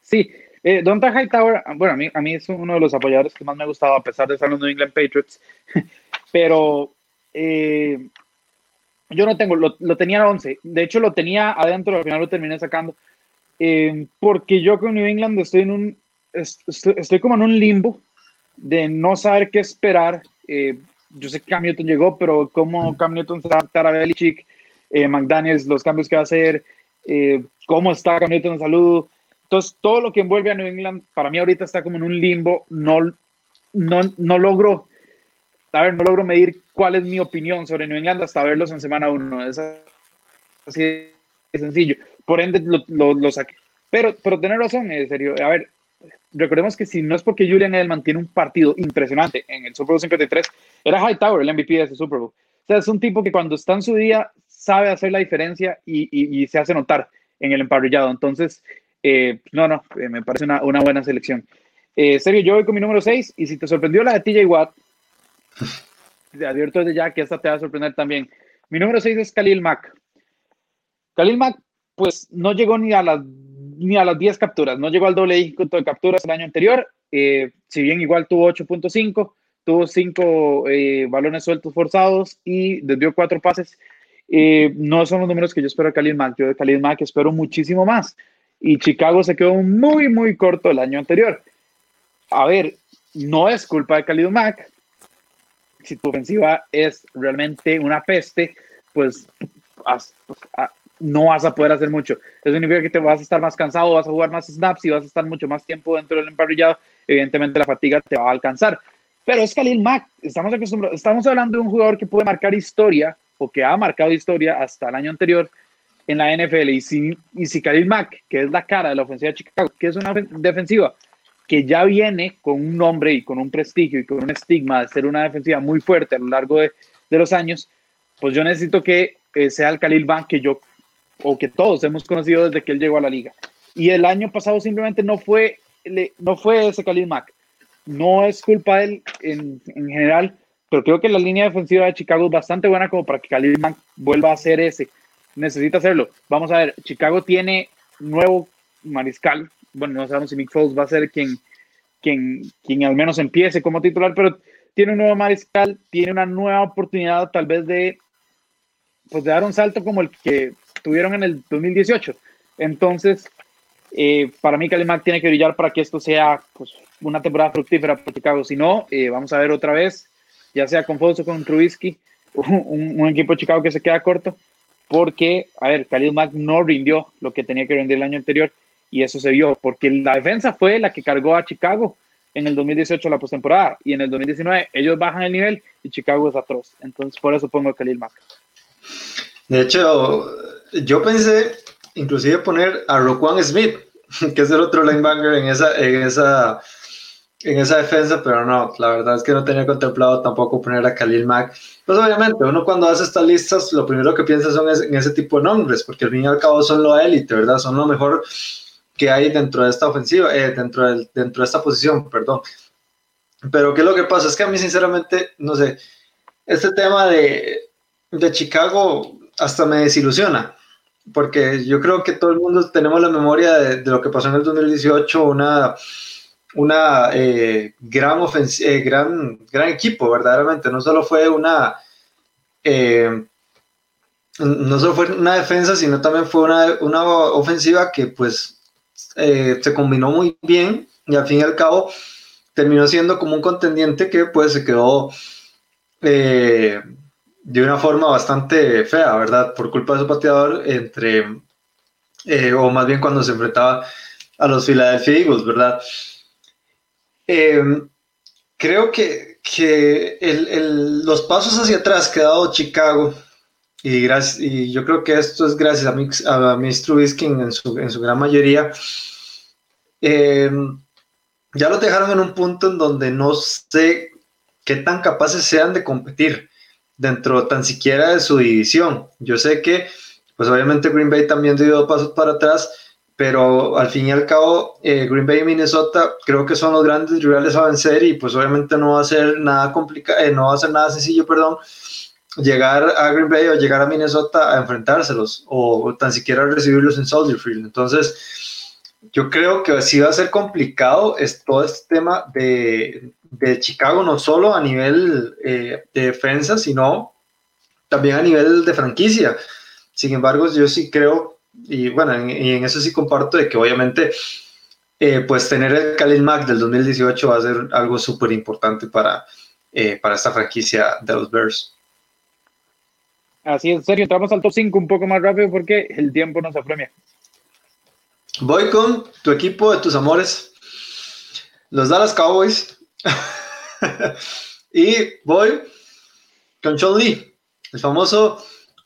Sí, eh, Donta Hightower, bueno, a mí, a mí es uno de los apoyadores que más me ha gustado a pesar de estar en los New England Patriots, (laughs) pero eh, yo no tengo, lo, tenía 11, de hecho lo tenía adentro, al final lo terminé sacando, eh, porque yo con New England estoy en un, estoy, como en un limbo de no saber qué esperar. yo sé que Cam Newton llegó, pero cómo Cam Newton se va a adaptar a Belichick, McDaniels, los cambios que va a hacer, cómo está Cam Newton en salud, entonces, todo lo que envuelve a New England, para mí ahorita está como en un limbo. No, no, no logro, a ver, no logro medir cuál es mi opinión sobre New England hasta verlos en semana uno. Es así de sencillo. Por ende, lo, lo, saqué. Pero, pero tener razón, en serio. A ver, recordemos que si no es porque Julian Edelman tiene un partido impresionante en el Super Bowl 53, era Hightower el MVP de ese Super Bowl. O sea, es un tipo que cuando está en su día sabe hacer la diferencia y, y, y se hace notar en el emparrillado. Entonces, eh, no, no, eh, me parece una, buena selección. Eh, serio, yo voy con mi número 6 y si te sorprendió la de TJ Watt, (laughs) te advierto desde ya que esta te va a sorprender también. Mi número 6 es Khalil Mack. Khalil Mack, pues no llegó ni a las ni a las 10 capturas, no llegó al doble dígito de capturas el año anterior, si bien igual tuvo 8.5, tuvo 5 balones sueltos forzados y desvió 4 pases. no son los números que yo espero de Khalil Mack, yo de Khalil Mack espero muchísimo más y Chicago se quedó muy, muy corto el año anterior. A ver, no es culpa de Khalil Mack. Si tu ofensiva es realmente una peste, pues, pues no vas a poder hacer mucho. Eso significa que te vas a estar más cansado, vas a jugar más snaps y vas a estar mucho más tiempo dentro del emparrillado. Evidentemente la fatiga te va a alcanzar. Pero es Khalil Mack. Estamos acostumbrados, estamos hablando de un jugador que puede marcar historia o que ha marcado historia hasta el año anterior en la NFL. Y si, y si Khalil Mack, que es la cara de la ofensiva de Chicago, que es una defensiva que ya viene con un nombre y con un prestigio y con un estigma de ser una defensiva muy fuerte a lo largo de, de los años, pues yo necesito que eh, sea el Khalil Mack que yo o que todos hemos conocido desde que él llegó a la liga. Y el año pasado simplemente no fue, no fue ese Khalil Mack. No es culpa de él en, en general, pero creo que la línea defensiva de Chicago es bastante buena como para que Khalil Mack vuelva a ser ese necesita hacerlo. Vamos a ver, Chicago tiene nuevo mariscal. Bueno, no sabemos si Nick Foles va a ser quien, quien, quien al menos empiece como titular, pero tiene un nuevo mariscal, tiene una nueva oportunidad tal vez de, pues, dar un salto como el que tuvieron en el 2018. Entonces, eh, para mí Mack tiene que brillar para que esto sea pues, una temporada fructífera para Chicago. Si no, eh, vamos a ver otra vez, ya sea con Foles o con Trubisky, (laughs) un, un, equipo de Chicago que se queda corto porque, a ver, Khalil Mack no rindió lo que tenía que rendir el año anterior y eso se vio, porque la defensa fue la que cargó a Chicago en el 2018 la postemporada y en el 2019 ellos bajan el nivel y Chicago es atroz. Entonces, por eso pongo a Khalil Mack. De hecho, yo pensé inclusive poner a Roquan Smith, (laughs) que es el otro linebacker en esa, en esa en esa defensa, pero no, la verdad es que no tenía contemplado tampoco poner a Khalil Mack. Pues obviamente, uno cuando hace estas listas, lo primero que piensa son en ese tipo de nombres, porque al fin y al cabo son lo élite, ¿verdad? Son lo mejor que hay dentro de esta ofensiva, eh, dentro, del, dentro de esta posición, perdón. Pero ¿qué es lo que pasa? Es que a mí sinceramente, no sé, este tema de, de Chicago hasta me desilusiona, porque yo creo que todo el mundo tenemos la memoria de, de lo que pasó en el 2018, una una eh, gran, eh, gran, gran equipo, verdaderamente. No solo fue una, eh, no solo fue una defensa, sino también fue una, una ofensiva que pues se combinó muy bien y al fin y al cabo terminó siendo como un contendiente que pues se quedó de una forma bastante fea, ¿verdad? Por culpa de su pateador entre, o más bien cuando se enfrentaba a los Philadelphia Eagles, ¿verdad? Em, creo que, que los pasos hacia atrás que ha dado Chicago, y, y yo creo que esto es gracias a, Mix, a en su, gran mayoría, em, ya lo dejaron en un punto en donde no sé qué tan capaces sean de competir dentro tan siquiera de su división. Yo sé que pues obviamente Green Bay también dio pasos para atrás, pero al fin y al cabo, eh, Green Bay y Minnesota creo que son los grandes rivales a vencer y pues obviamente no va a ser nada complicado, eh, no va a ser nada sencillo, perdón, llegar a Green Bay o llegar a Minnesota a enfrentárselos o, tan siquiera recibirlos en Soldier Field. Entonces, yo creo que sí va a ser complicado es todo este tema de, de Chicago, no solo a nivel eh, de defensa, sino también a nivel de franquicia. Sin embargo, yo sí creo, y bueno, y en eso sí comparto de que obviamente, eh, pues tener el Khalil Mack del 2018 va a ser algo súper importante para, eh, para esta franquicia de los Bears. Así es, en serio, entramos al top 5 un poco más rápido porque el tiempo nos apremia. Voy con tu equipo de tus amores, los Dallas Cowboys. (laughs) y voy con Sean Lee, el famoso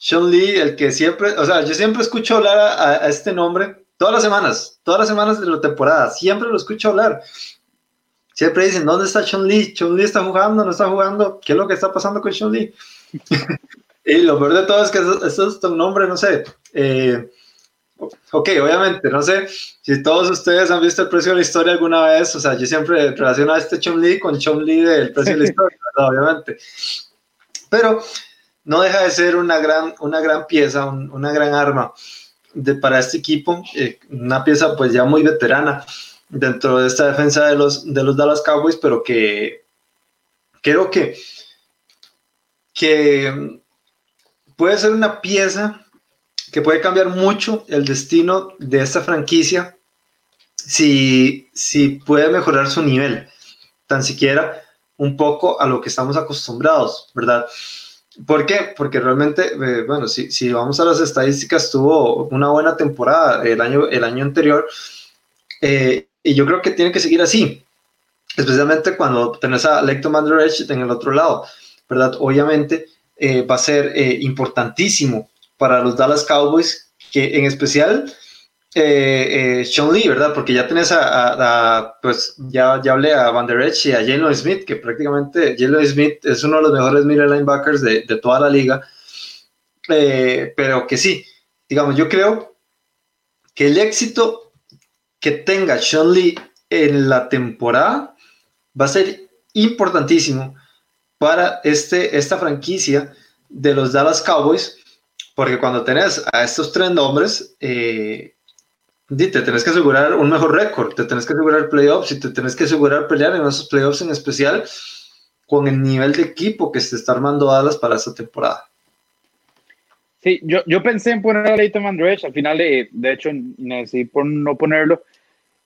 Sean Lee, el que siempre, o sea, yo siempre escucho hablar a, este nombre todas las semanas, todas las semanas de la temporada, siempre lo escucho hablar. Siempre dicen, ¿dónde está Sean Lee? Sean Lee está jugando, no está jugando. ¿Qué es lo que está pasando con Sean Lee? (laughs) Y lo peor de todo es que eso, es un nombre, no sé. Eh, ok, obviamente, no sé si todos ustedes han visto el precio de la historia alguna vez. O sea, yo siempre relaciono a este Chun Li con Chun Li del precio de la (laughs) historia, obviamente. Pero no deja de ser una gran, una gran pieza, una gran arma para este equipo. Eh, una pieza, pues ya muy veterana dentro de esta defensa de los, de los Dallas Cowboys, pero que creo que, que puede ser una pieza que puede cambiar mucho el destino de esta franquicia si, si puede mejorar su nivel, tan siquiera un poco a lo que estamos acostumbrados, ¿verdad? ¿Por qué? Porque realmente, eh, bueno, si, si, vamos a las estadísticas, tuvo una buena temporada el año, el año anterior eh, y yo creo que tiene que seguir así, especialmente cuando tenés a Lecto Mandarech en el otro lado, ¿verdad? Obviamente eh, va a ser eh, importantísimo para los Dallas Cowboys, que en especial eh, Sean Lee, ¿verdad? Porque ya tenés a, pues ya, ya hablé a Van Der Esch y a Jalen Smith, que prácticamente Jalen Smith es uno de los mejores middle linebackers de, de toda la liga, pero que sí, digamos, yo creo que el éxito que tenga Sean Lee en la temporada va a ser importantísimo para este, esta franquicia de los Dallas Cowboys, porque cuando tenés a estos tres nombres, eh, te tenés que asegurar un mejor récord, te tenés que asegurar playoffs y te tenés que asegurar pelear en esos playoffs en especial con el nivel de equipo que se está armando Dallas para esta temporada. Sí, yo, yo pensé en poner a Leighton Van al final de, de hecho decidí por no ponerlo,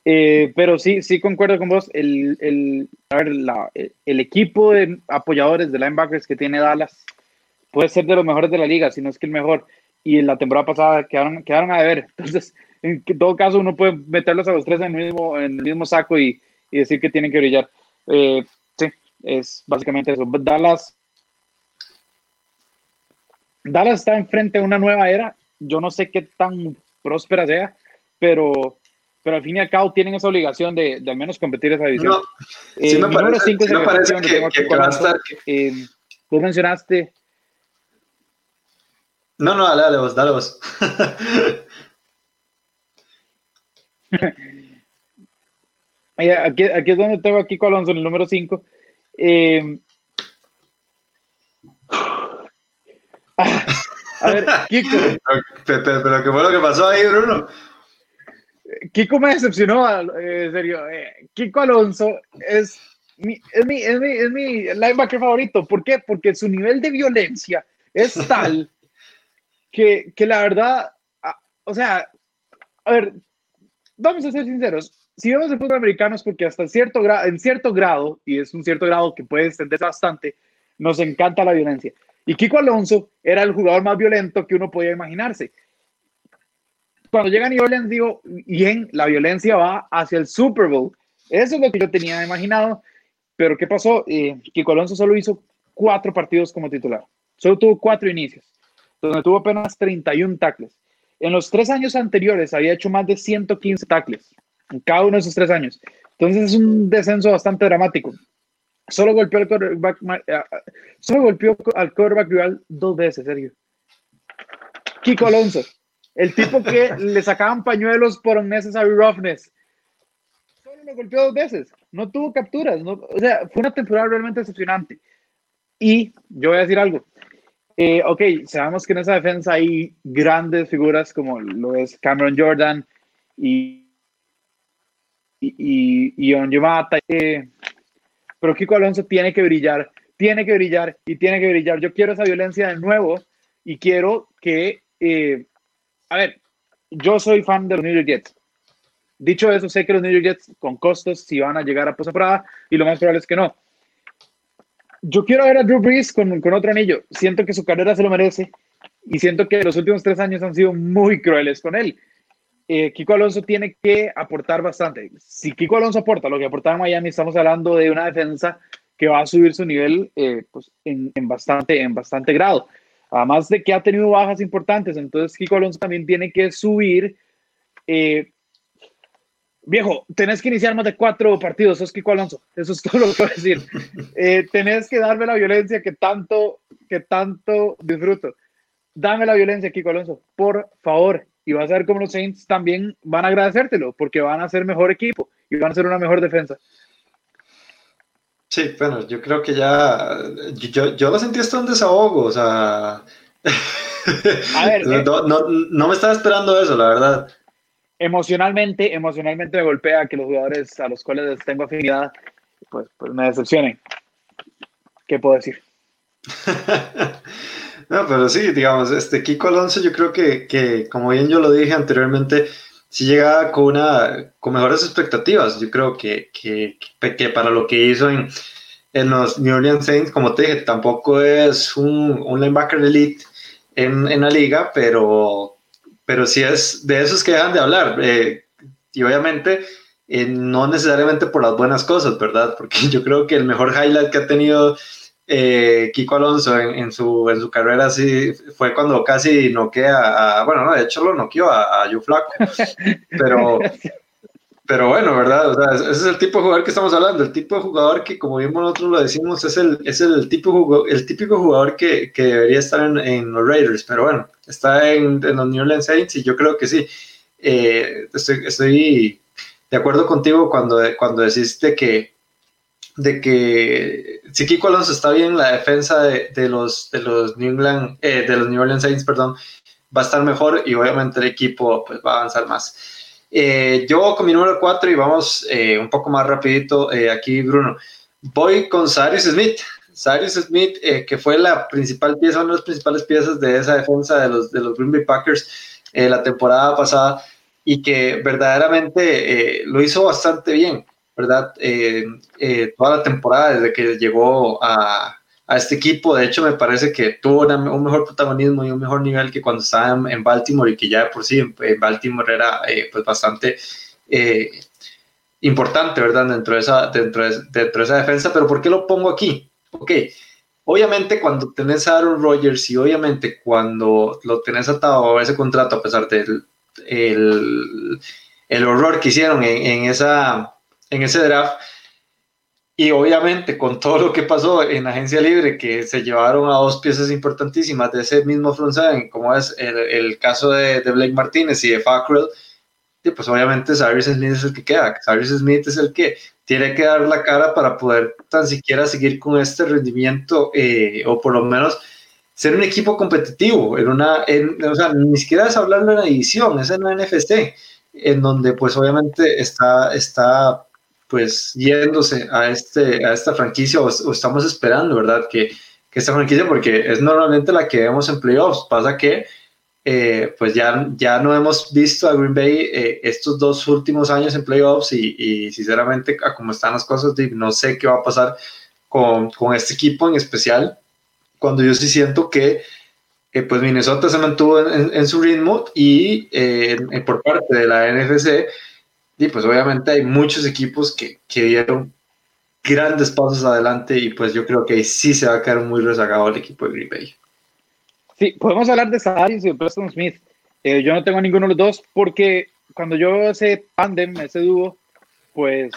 eh, pero sí, sí concuerdo con vos. El, el, a ver, la, el equipo de apoyadores de linebackers que tiene Dallas puede ser de los mejores de la liga, si no es que el mejor. Y en la temporada pasada quedaron, quedaron a deber. Entonces, en todo caso, uno puede meterlos a los tres en el mismo, en el mismo saco y, y decir que tienen que brillar. Eh, sí, es básicamente eso. Dallas, Dallas está enfrente de una nueva era. Yo no sé qué tan próspera sea, pero pero al fin y al cabo tienen esa obligación de, de al menos competir esa división. No, sí me parece, sí me parece que, que, que va a estar... Eh, tú mencionaste... No, no, dale, dale vos, dale vos. (laughs) (laughs) aquí, aquí es donde tengo a Kiko Alonso en el número 5. Eh, (laughs) a ver, Kiko. Pero, pero, ¿qué fue lo que pasó ahí, Bruno? Kiko me decepcionó, eh, en serio. Eh, Kiko Alonso es mi, es, mi, es, mi, es mi linebacker favorito. ¿Por qué? Porque su nivel de violencia es (laughs) tal que, que la verdad, o sea, a ver, vamos a ser sinceros. Si vemos el fútbol americano es porque hasta cierto en cierto grado, y es un cierto grado que puede extenderse bastante, nos encanta la violencia. Y Kiko Alonso era el jugador más violento que uno podía imaginarse cuando llega New Orleans, digo, bien, la violencia va hacia el Super Bowl. Eso es lo que yo tenía imaginado. Pero ¿qué pasó? Eh, Kiko Alonso solo hizo cuatro partidos como titular. Solo tuvo cuatro inicios, donde tuvo apenas 31 tackles. En los tres años anteriores había hecho más de 115 tackles, en cada uno de esos tres años. Entonces es un descenso bastante dramático. Solo golpeó al quarterback, eh, solo golpeó al quarterback rival dos veces, Sergio. Kiko Alonso, El tipo que (laughs) le sacaban pañuelos por meses a Roughness. Solo lo golpeó dos veces. No tuvo capturas. No, o sea, fue una temporada realmente decepcionante. Y yo voy a decir algo. Eh, ok, sabemos que en esa defensa hay grandes figuras como lo es Cameron Jordan y, y, y, y Onyemata, eh, pero Kiko Alonso tiene que brillar, tiene que brillar y tiene que brillar. Yo quiero esa violencia de nuevo y quiero que, eh, a ver, yo soy fan de los New York Jets. Dicho eso, sé que los New York Jets con costos si van a llegar a postemporada y lo más probable es que no yo quiero ver a Drew Brees con, con, otro anillo. Siento que su carrera se lo merece y siento que los últimos tres años han sido muy crueles con él. Eh, Kiko Alonso tiene que aportar bastante. Si Kiko Alonso aporta lo que aportaba Miami, estamos hablando de una defensa que va a subir su nivel eh, pues, en, en, bastante, en bastante grado. Además de que ha tenido bajas importantes, entonces Kiko Alonso también tiene que subir eh, viejo, tenés que iniciar más de cuatro partidos, sos Kiko Alonso, eso es todo lo que voy a decir. Eh, tenés que darme la violencia que tanto, que tanto disfruto. Dame la violencia, Kiko Alonso, por favor. Y vas a ver cómo los Saints también van a agradecértelo, porque van a ser mejor equipo y van a ser una mejor defensa. Sí, bueno, yo creo que ya, yo, yo lo sentí hasta un desahogo, o sea, a ver, (laughs) no, eh, no, no me estaba esperando eso, la verdad emocionalmente, emocionalmente me golpea que los jugadores a los cuales tengo afinidad, pues, pues me decepcionen. ¿Qué puedo decir? (laughs) no, pero sí, digamos, este Kiko Alonso yo creo que, que, como bien yo lo dije anteriormente, sí llegaba con, una, con mejores expectativas. Yo creo que, que, que para lo que hizo en, en, los New Orleans Saints, como te dije, tampoco es un, un linebacker elite en, en la liga, pero pero sí es de esos que dejan de hablar. Eh, y obviamente eh, no necesariamente por las buenas cosas, ¿verdad? (laughs) Porque yo creo que el mejor highlight que ha tenido eh, Kiko Alonso en, su, en su carrera sí, fue cuando casi noquea a, bueno, no, de hecho lo noqueó a, a Yu Flaco, (laughs) pero, pero bueno, ¿verdad? O sea, ese es el tipo de jugador que estamos hablando, el tipo de jugador que, como bien nosotros lo decimos, es el, es el, tipo, el típico jugador que, que debería estar en, en, los Raiders, pero bueno, está en, los New Orleans Saints y yo creo que sí. Eh, estoy, de acuerdo contigo cuando, cuando decís de que, de que si Kiko Alonso está bien, la defensa de, los, de, los New England, eh, de los New Orleans Saints, perdón, va a estar mejor y obviamente el equipo pues, va a avanzar más. Eh, yo con mi número 4 y vamos un poco más rapidito aquí, Bruno. Voy con Sarius Smith. Sarius Smith, eh, que fue la principal pieza, una de las principales piezas de esa defensa de los, de los Green Bay Packers la temporada pasada y que verdaderamente lo hizo bastante bien, ¿verdad? toda la temporada desde que llegó a, a este equipo. De hecho, me parece que tuvo un mejor protagonismo y un mejor nivel que cuando estaba en, Baltimore y que ya por sí en, Baltimore era eh, pues bastante eh, importante, ¿verdad? Dentro de, esa, dentro, de, dentro de esa defensa. Pero ¿por qué lo pongo aquí? Ok, obviamente cuando tenés a Aaron Rodgers y obviamente cuando lo tenés atado a ese contrato a pesar del el, el horror que hicieron en, en, esa, en ese draft, y obviamente con todo lo que pasó en Agencia Libre, que se llevaron a dos piezas importantísimas de ese mismo front seven, como es el, el caso de, de, Blake Martínez y de Fackrell, pues obviamente Cyrus Smith es el que queda. Cyrus Smith es el que tiene que dar la cara para poder tan siquiera seguir con este rendimiento eh, o por lo menos ser un equipo competitivo. En una, en, o sea, ni siquiera es hablar de una división, es en la NFC, en donde pues obviamente está, está pues yéndose a, este, a esta franquicia o, estamos esperando, ¿verdad? Que, que, esta franquicia, porque es normalmente la que vemos en playoffs, pasa que eh, pues ya, ya no hemos visto a Green Bay eh, estos dos últimos años en playoffs y, y, sinceramente a cómo están las cosas, no sé qué va a pasar con, con este equipo en especial, cuando yo sí siento que eh, pues Minnesota se mantuvo en, su ritmo y por parte de la NFC, y pues obviamente hay muchos equipos que, que, dieron grandes pasos adelante y pues yo creo que ahí sí se va a quedar muy rezagado el equipo de Green Bay. Sí, podemos hablar de Sarius y de Preston Smith. Eh, yo no tengo ninguno de los dos porque cuando yo ese tandem, ese dúo, pues,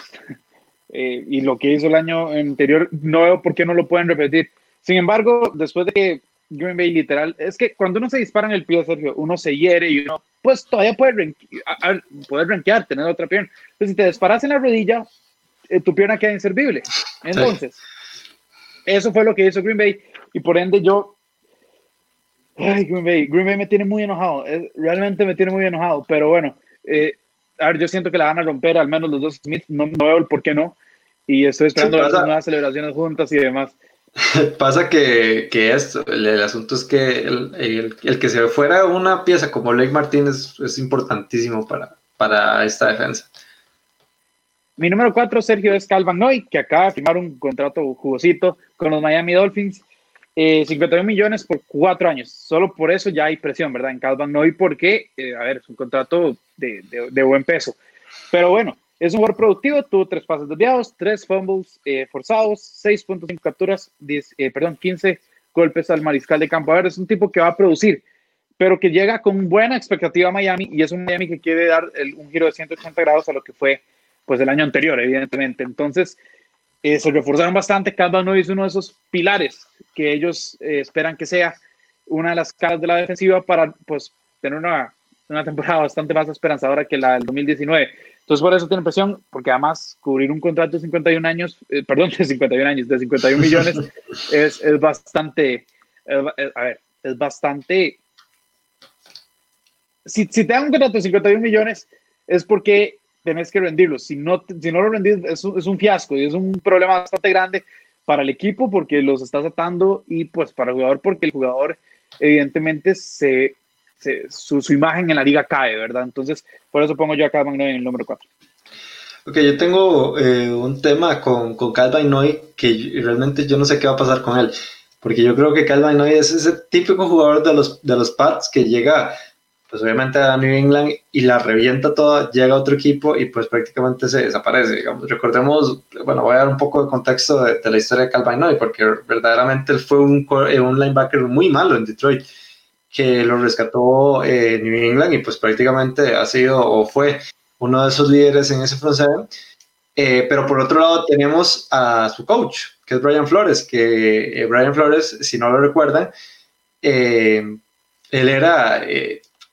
(laughs) eh, y lo que hizo el año anterior, no veo por qué no lo pueden repetir. Sin embargo, después de que Green Bay literal, es que cuando uno se dispara en el pie, Sergio, uno se hiere y uno, pues todavía puede, poder rankear, tener otra pierna. Entonces, si te disparas en la rodilla, eh, tu pierna queda inservible. Entonces, eso fue lo que hizo Green Bay y por ende yo, ay, Green Bay, Green Bay me tiene muy enojado, realmente me tiene muy enojado, pero bueno, eh, a ver, yo siento que la van a romper, al menos los dos Smith, no, veo el por qué no, y estoy esperando las nuevas celebraciones juntas y demás. (laughs) Pasa que, que esto, el, asunto es que el, el, que se fuera una pieza como Blake Martínez es importantísimo para, para esta defensa. Mi número cuatro, Sergio, es Calvin Noy, que acaba de firmar un contrato jugosito con los Miami Dolphins. 51 eh, millones por cuatro años. Solo por eso ya hay presión, ¿verdad? En Calvin Noy, porque, eh, a ver, es un contrato de, de, buen peso. Pero bueno, es un jugador productivo, tuvo tres pases desviados, tres fumbles eh, forzados, 6.5 capturas, 10, eh, perdón, 15 golpes al mariscal de campo. A ver, es un tipo que va a producir, pero que llega con buena expectativa a Miami y es un Miami que quiere dar un giro de 180 grados a lo que fue pues el año anterior, evidentemente. Entonces, eh, se reforzaron bastante. Cada uno es uno de esos pilares que ellos esperan que sea una de las caras de la defensiva para pues tener una, una temporada bastante más esperanzadora que la del 2019. Entonces, por eso tiene presión, porque además cubrir un contrato de 51 años, eh, perdón, de 51 años, de 51 millones, (laughs) es, es bastante, a ver, es bastante... Si, si te dan un contrato de 51 millones, es porque tenés que rendirlo. Si no, si no lo rendís, es un, es un fiasco y es un problema bastante grande para el equipo porque los estás atando y pues para el jugador porque el jugador evidentemente se su, imagen en la liga cae, ¿verdad? Entonces, por eso pongo yo a Calvin Noy en el número 4. Ok, yo tengo eh, un tema con, con Calvin Noy que realmente yo no sé qué va a pasar con él, porque yo creo que Calvin Noy es ese típico jugador de los, de los Pats que llega, pues obviamente a New England y la revienta toda, llega otro equipo y pues prácticamente se desaparece, digamos. Recordemos, bueno, voy a dar un poco de contexto de, la historia de Calvin porque verdaderamente él fue un, un linebacker muy malo en Detroit que lo rescató eh, New England y pues prácticamente ha sido o fue uno de esos líderes en ese front eh, pero por otro lado tenemos a su coach, que es Brian Flores, que eh, Brian Flores, si no lo recuerdan, él era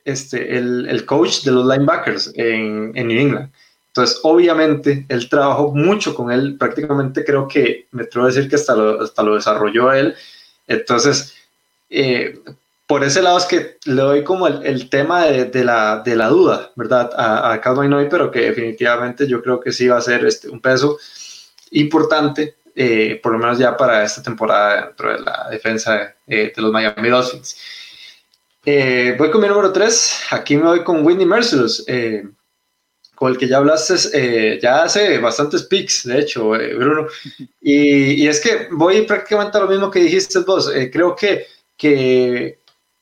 este, el, el, coach de los linebackers en, en, New England. Entonces, obviamente, él trabajó mucho con él, prácticamente creo que me atrevo a decir que hasta lo, hasta lo desarrolló él. Entonces, por ese lado es que le doy como el, tema de, la, de, la, duda, ¿verdad? A, a Calvin pero que definitivamente yo creo que sí va a ser este, un peso importante, eh, por lo menos ya para esta temporada dentro de la defensa de, los Miami Dolphins. Eh, voy con mi número 3, aquí me voy con Whitney Merciless, eh, con el que ya hablaste ya hace bastantes picks, de hecho, Bruno. (laughs) Y, y, es que voy prácticamente a lo mismo que dijiste vos. creo que, que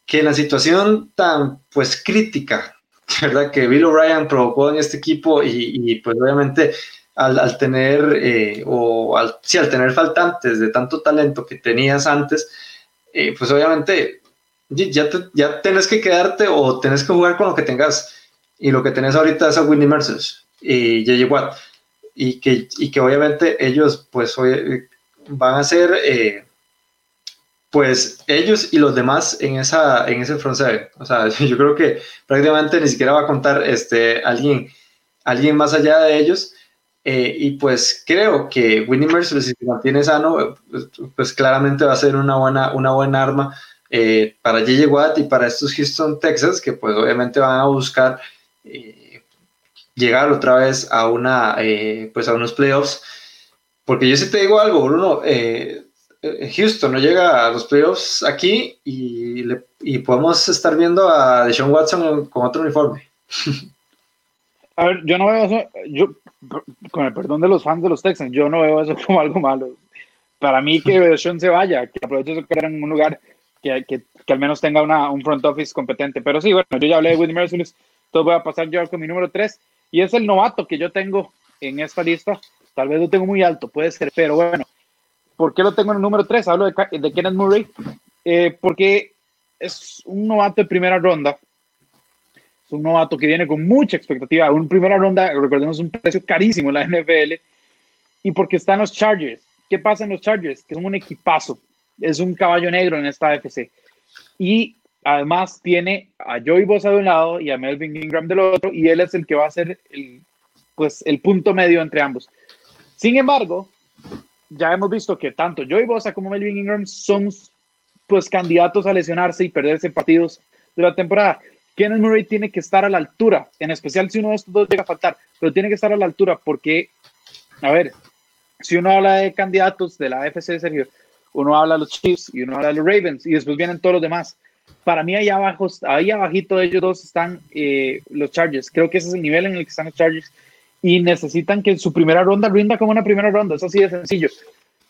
que la situación tan pues crítica, (laughs) ¿verdad? Que Bill O'Brien provocó en este equipo y, pues obviamente al, tener, eh, o al, sí, al tener faltantes de tanto talento que tenías antes, eh, pues obviamente ya, te, ya tenés que quedarte o tenés que jugar con lo que tengas. Y lo que tenés ahorita es a Winnie Mercer y J.J. Watt. Y que, y que obviamente ellos pues hoy, van a ser... Eh, pues ellos y los demás en, esa, en ese front O sea, (laughs) yo creo que prácticamente ni siquiera va a contar este, alguien, alguien más allá de ellos. Eh, y pues creo que Winnie Mercer, si se mantiene sano, pues, pues, claramente va a ser una buena, una buena arma eh, para J.J. Watt y para estos Houston Texas, que pues obviamente van a buscar eh, llegar otra vez a, una, pues a unos playoffs. Porque yo sí te digo algo, Bruno, eh, Houston no llega a los playoffs aquí y, y podemos estar viendo a Deshaun Watson con otro uniforme. A ver, yo no veo eso, yo, con el perdón de los fans de los Texans, yo no veo eso (laughs) como algo malo. Para mí que (laughs) Deshaun se vaya, que aproveche su carrera en un lugar que, que, que, al menos tenga una, un front office competente. Pero sí, bueno, yo ya hablé de Whitney Merciless, entonces voy a pasar yo con mi número 3 y es el novato que yo tengo en esta lista. Tal vez lo tengo muy alto, puede ser, pero bueno, ¿Por qué lo tengo en el número 3? Hablo de, de Kenneth Murray. Eh, porque es un novato de primera ronda. Es un novato que viene con mucha expectativa. Un primera ronda, recordemos, un precio carísimo en la NFL. Y porque están los Chargers. ¿Qué pasa en los Chargers? Que son un equipazo. Es un caballo negro en esta FC. y además tiene a Joey Bosa de un lado y a Melvin Ingram del otro, y él es el que va a ser el, pues, el punto medio entre ambos. Sin embargo, ya hemos visto que tanto Joey Bosa como Melvin Ingram son pues candidatos a lesionarse y perderse partidos de la temporada. Kenneth Murray tiene que estar a la altura, en especial si uno de estos dos llega a faltar, pero tiene que estar a la altura porque, a ver, si uno habla de candidatos de la AFC, Sergio, uno habla de los Chiefs y uno habla de los Ravens y después vienen todos los demás. Para mí ahí abajo, ahí abajito de ellos dos están eh, los Chargers. Creo que ese es el nivel en el que están los Chargers y necesitan que su primera ronda rinda como una primera ronda. Eso así de sencillo.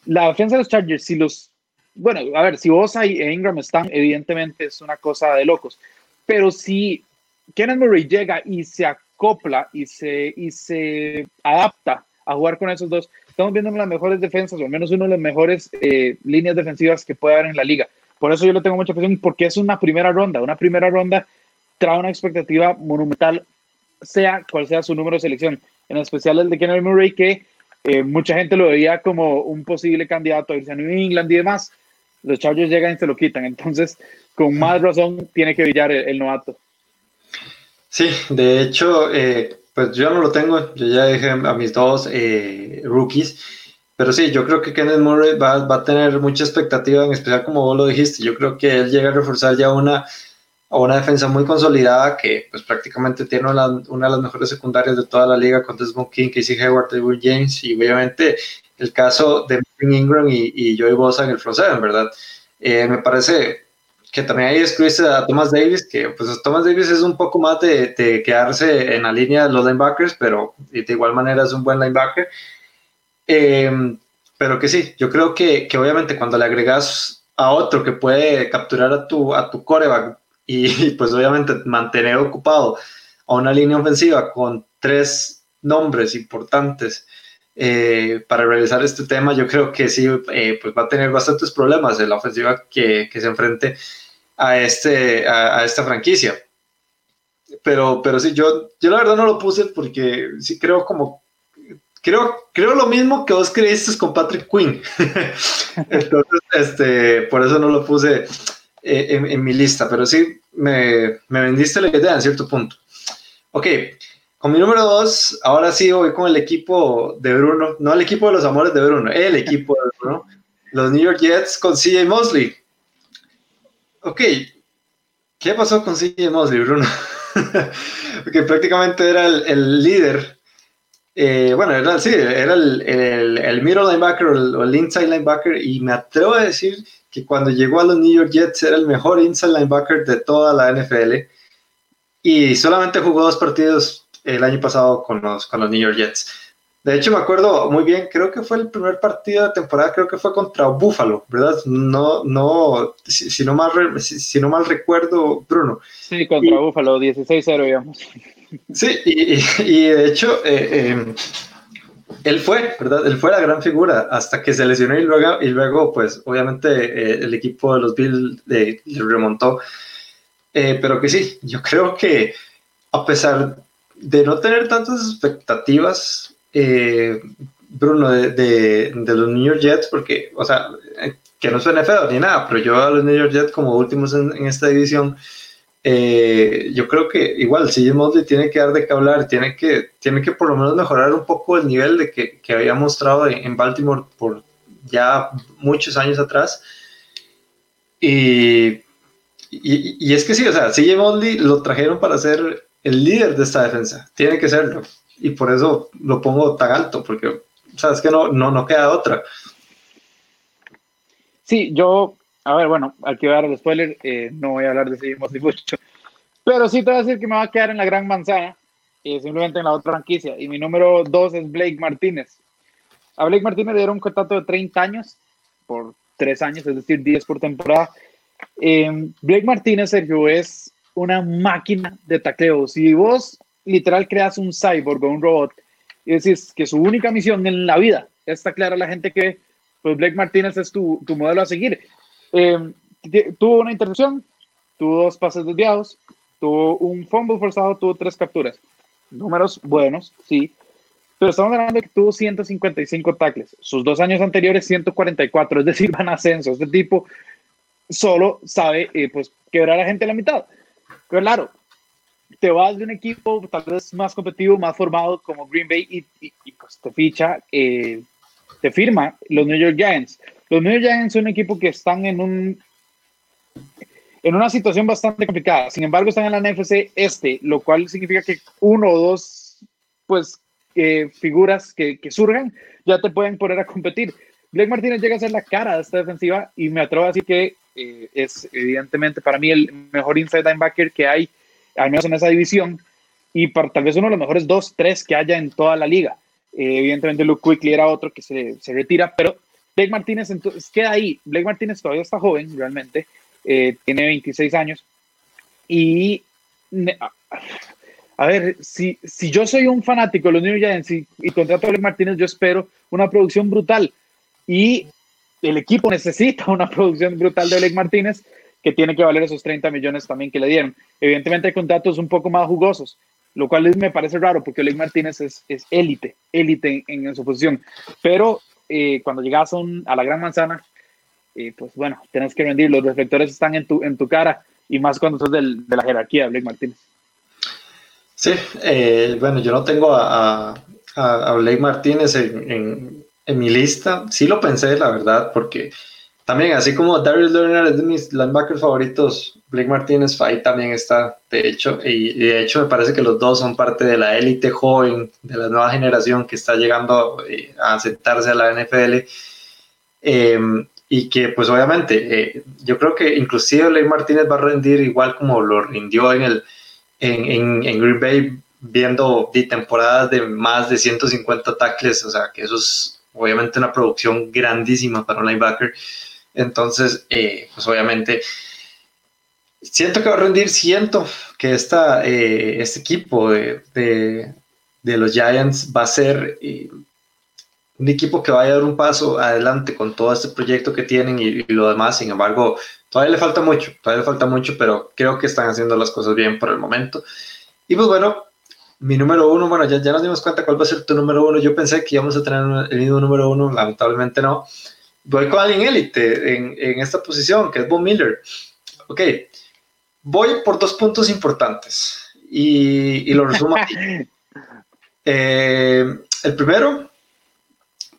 La defensa de los Chargers, si los, bueno, a ver, si Bosa y Ingram están, evidentemente es una cosa de locos. Pero si Kenneth Murray llega y se acopla y se, y se adapta a jugar con esos dos, estamos viendo las mejores defensas, o al menos una de las mejores eh, líneas defensivas que puede haber en la liga. Por eso yo le tengo mucha presión, porque es una primera ronda. Una primera ronda trae una expectativa monumental, sea cual sea su número de selección. En especial el de Kenneth Murray, que eh, mucha gente lo veía como un posible candidato a irse a New England y demás. Los Chargers llegan y se lo quitan. Entonces, con más razón, tiene que brillar el, novato. Sí, de hecho, eh, pues yo no lo tengo, yo ya dejé a mis dos eh, rookies, pero sí, yo creo que Kenneth Murray va, va, a tener mucha expectativa, en especial como vos lo dijiste, yo creo que él llega a reforzar ya una, una defensa muy consolidada que pues prácticamente tiene una, una de las mejores secundarias de toda la liga con Desmond King, Casey Hayward, Edward James y obviamente el caso de Ingram y, y Joey Bosa en el front ¿verdad? Eh, me parece que también ahí excluiste a Thomas Davis, que pues Thomas Davis es un poco más de, quedarse en la línea de los linebackers, pero de igual manera es un buen linebacker. Em, pero que sí, yo creo que, que, obviamente cuando le agregas a otro que puede capturar a tu, a tu coreback y, (laughs) pues obviamente mantener ocupado a una línea ofensiva con tres nombres importantes eh, para realizar este tema, yo creo que sí, eh, pues va a tener bastantes problemas en la ofensiva que, que se enfrente a, este, a, esta franquicia. Pero, pero sí, yo, yo la verdad no lo puse porque sí creo como, creo, creo lo mismo que vos creíste con Patrick Quinn. (laughs) Entonces, este, por eso no lo puse eh, en, en, mi lista, pero sí me, me vendiste la idea en cierto punto. Ok, con mi número dos, ahora sí voy con el equipo de Bruno, no el equipo de los amores de Bruno, el equipo de Bruno, los New York Jets con CJ Mosley. Ok, ¿qué pasó con CJ Mosley, Bruno? (laughs) Porque prácticamente era el, líder. Eh, bueno, era, sí, era el, el, middle linebacker o el, inside linebacker y me atrevo a decir que cuando llegó a los New York Jets era el mejor inside linebacker de toda la NFL y solamente jugó dos partidos el año pasado con los, con los New York Jets. De hecho, me acuerdo muy bien, creo que fue el primer partido de temporada, creo que fue contra Buffalo, ¿verdad? No, no, si, no, mal, si, no mal recuerdo, Bruno. Sí, contra Buffalo, 16-0, digamos. Sí, y, y, de hecho, eh, eh, él fue, ¿verdad? Él fue la gran figura hasta que se lesionó y luego, y luego pues, obviamente, eh, el equipo de los Bills le remontó. pero que sí, yo creo que a pesar de no tener tantas expectativas, eh, Bruno, de, de, los New York Jets, porque, o sea, que no suene feo ni nada, pero yo a los New York Jets como últimos en, esta división, eh, yo creo que igual si Mosley tiene que dar de qué hablar, tiene que, tiene que por lo menos mejorar un poco el nivel de que, que había mostrado en, Baltimore por ya muchos años atrás. Y, y, y, es que sí, o sea, CJ Mosley lo trajeron para ser el líder de esta defensa. Tiene que serlo. Y por eso lo pongo tan alto, porque sabes que no, no, no queda otra. Sí, yo, a ver, bueno, aquí voy a dar el spoiler, eh, no voy a hablar de seguimos mucho, pero sí te voy a decir que me va a quedar en la gran manzana, eh, simplemente en la otra franquicia. Y mi número dos es Blake Martínez. A Blake Martínez le dieron un contrato de 30 años por 3 años, es decir, 10 por temporada. Eh, Blake Martínez, Sergio, es una máquina de tacleo. Si vos literal creas un cyborg o un robot y decís que su única misión en la vida es taclear a la gente que, pues Blake Martínez es tu, tu modelo a seguir. Em, tuvo una interrupción, tuvo dos pases desviados, tuvo un fumble forzado, tuvo tres capturas. Números buenos, sí. Pero estamos hablando de que tuvo 155 tackles. Sus dos años anteriores, 144. Es decir, van ascenso. Este tipo solo sabe eh, pues quebrar a la gente a la mitad. Claro, te vas de un equipo tal vez más competitivo, más formado como Green Bay y, pues te ficha, eh, te firma los New York Giants. Los New York Giants son un equipo que están en un en una situación bastante complicada. Sin embargo, están en la NFC este, lo cual significa que uno o dos pues eh, figuras que, que surjan ya te pueden poner a competir. Blake Martínez llega a ser la cara de esta defensiva y me atrevo a decir que eh, es evidentemente para mí el mejor inside linebacker que hay, al menos en esa división, y para, tal vez uno de los mejores dos, tres que haya en toda la liga. Eh, evidentemente Luke Quickly era otro que se, se, retira, pero Blake Martínez entonces queda ahí. Blake Martínez todavía está joven, realmente, eh, tiene 26 años, y a ver, si, si yo soy un fanático de los New Giants y, y contrato a Blake Martínez, yo espero una producción brutal y el equipo necesita una producción brutal de Blake Martínez que tiene que valer esos 30 millones también que le dieron. Evidentemente hay contratos un poco más jugosos, lo cual me parece raro porque Blake Martínez es élite, élite en, su posición. Pero eh, cuando llegas a, la gran manzana, eh, pues bueno, tienes que rendir, los reflectores están en tu, en tu cara y más cuando sos del, de la jerarquía de Blake Martínez. Sí, eh, bueno, yo no tengo a, a, Martínez en en mi lista. Sí lo pensé, la verdad, porque también, así como Darius Lerner es de mis linebackers favoritos, Blake Martínez ahí también está, de hecho, y, de hecho me parece que los dos son parte de la élite joven, de la nueva generación que está llegando eh, a sentarse a la NFL. Em, y que pues obviamente eh, yo creo que inclusive Blake Martínez va a rendir igual como lo rindió en el en, en, Green Bay viendo de temporadas de más de 150 tackles, o sea que eso es obviamente una producción grandísima para un linebacker. Entonces, eh, pues obviamente, siento que va a rendir, siento que esta, eh, este equipo de, de, los Giants va a ser eh, un equipo que va a dar un paso adelante con todo este proyecto que tienen y, lo demás. Sin embargo, todavía le falta mucho, todavía le falta mucho, pero creo que están haciendo las cosas bien por el momento. Y pues bueno, mi número uno, bueno, ya, ya nos dimos cuenta cuál va a ser tu número uno. Yo pensé que íbamos a tener el mismo número uno, lamentablemente no. Voy con alguien élite en, en, esta posición, que es Von Miller. Ok, voy por dos puntos importantes y, y lo resumo aquí. (laughs) Eh, el primero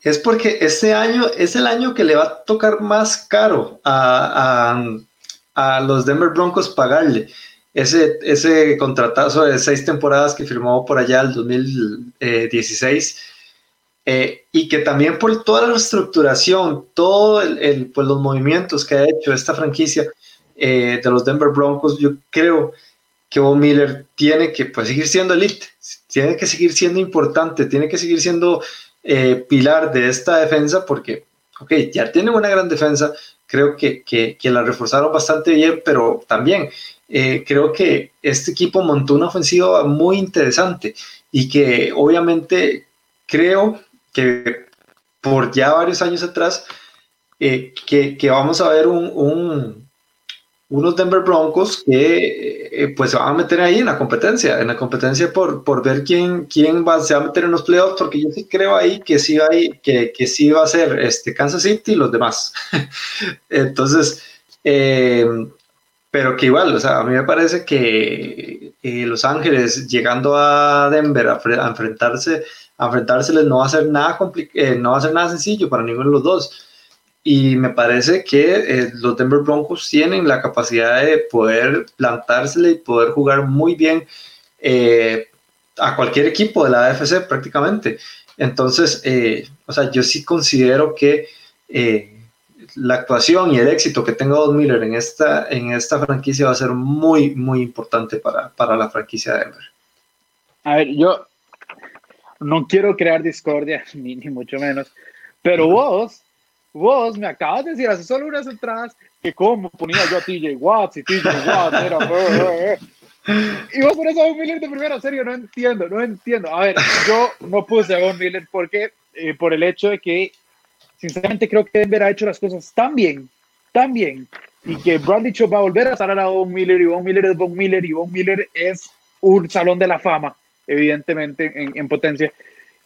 es porque este año es el año que le va a tocar más caro a, a, a los Denver Broncos pagarle ese, ese contratazo de seis temporadas que firmó por allá el 2016 eh, y que también por toda la reestructuración, todos el, pues los movimientos que ha hecho esta franquicia eh, de los Denver Broncos, yo creo que Von Miller tiene que pues, seguir siendo elite, tiene que seguir siendo importante, tiene que seguir siendo eh, pilar de esta defensa porque, ok, ya tiene una gran defensa, creo que, que, que la reforzaron bastante bien, pero también eh, creo que este equipo montó una ofensiva muy interesante y que obviamente creo que por ya varios años atrás, eh, que, que, vamos a ver un, un, unos Denver Broncos que eh, pues se van a meter ahí en la competencia, en la competencia por, por ver quién, quién va, se va a meter en los playoffs, porque yo sí creo ahí que sí, hay, que, que sí va a ser este, Kansas City y los demás. (laughs) Entonces, eh, pero que igual, o sea, a mí me parece que eh, Los Ángeles llegando a Denver a, enfrentarse, a enfrentárseles no va a ser nada eh, no va a ser nada sencillo para ninguno de los dos. Y me parece que eh, los Denver Broncos tienen la capacidad de poder plantársele y poder jugar muy bien a cualquier equipo de la AFC prácticamente. Entonces, o sea, yo sí considero que la actuación y el éxito que tenga Don Miller en esta, en esta franquicia va a ser muy, muy importante para, para la franquicia de Denver. A ver, yo no quiero crear discordia, (laughs) ni, ni mucho menos, pero vos, vos me acabas de decir hace solo unas entradas que como ponía yo a TJ Watts y TJ Watts era... (laughs) Y vos pones a Von Miller de primera, serio, no entiendo, no entiendo. A ver, yo no puse a Von Miller porque, eh, por el hecho de que sinceramente creo que Denver ha hecho las cosas tan bien, tan bien, y que Bradley Chop va a volver a salir a Von Miller, y Von Miller es Von Miller, y Von Miller es un salón de la fama, evidentemente, en, potencia.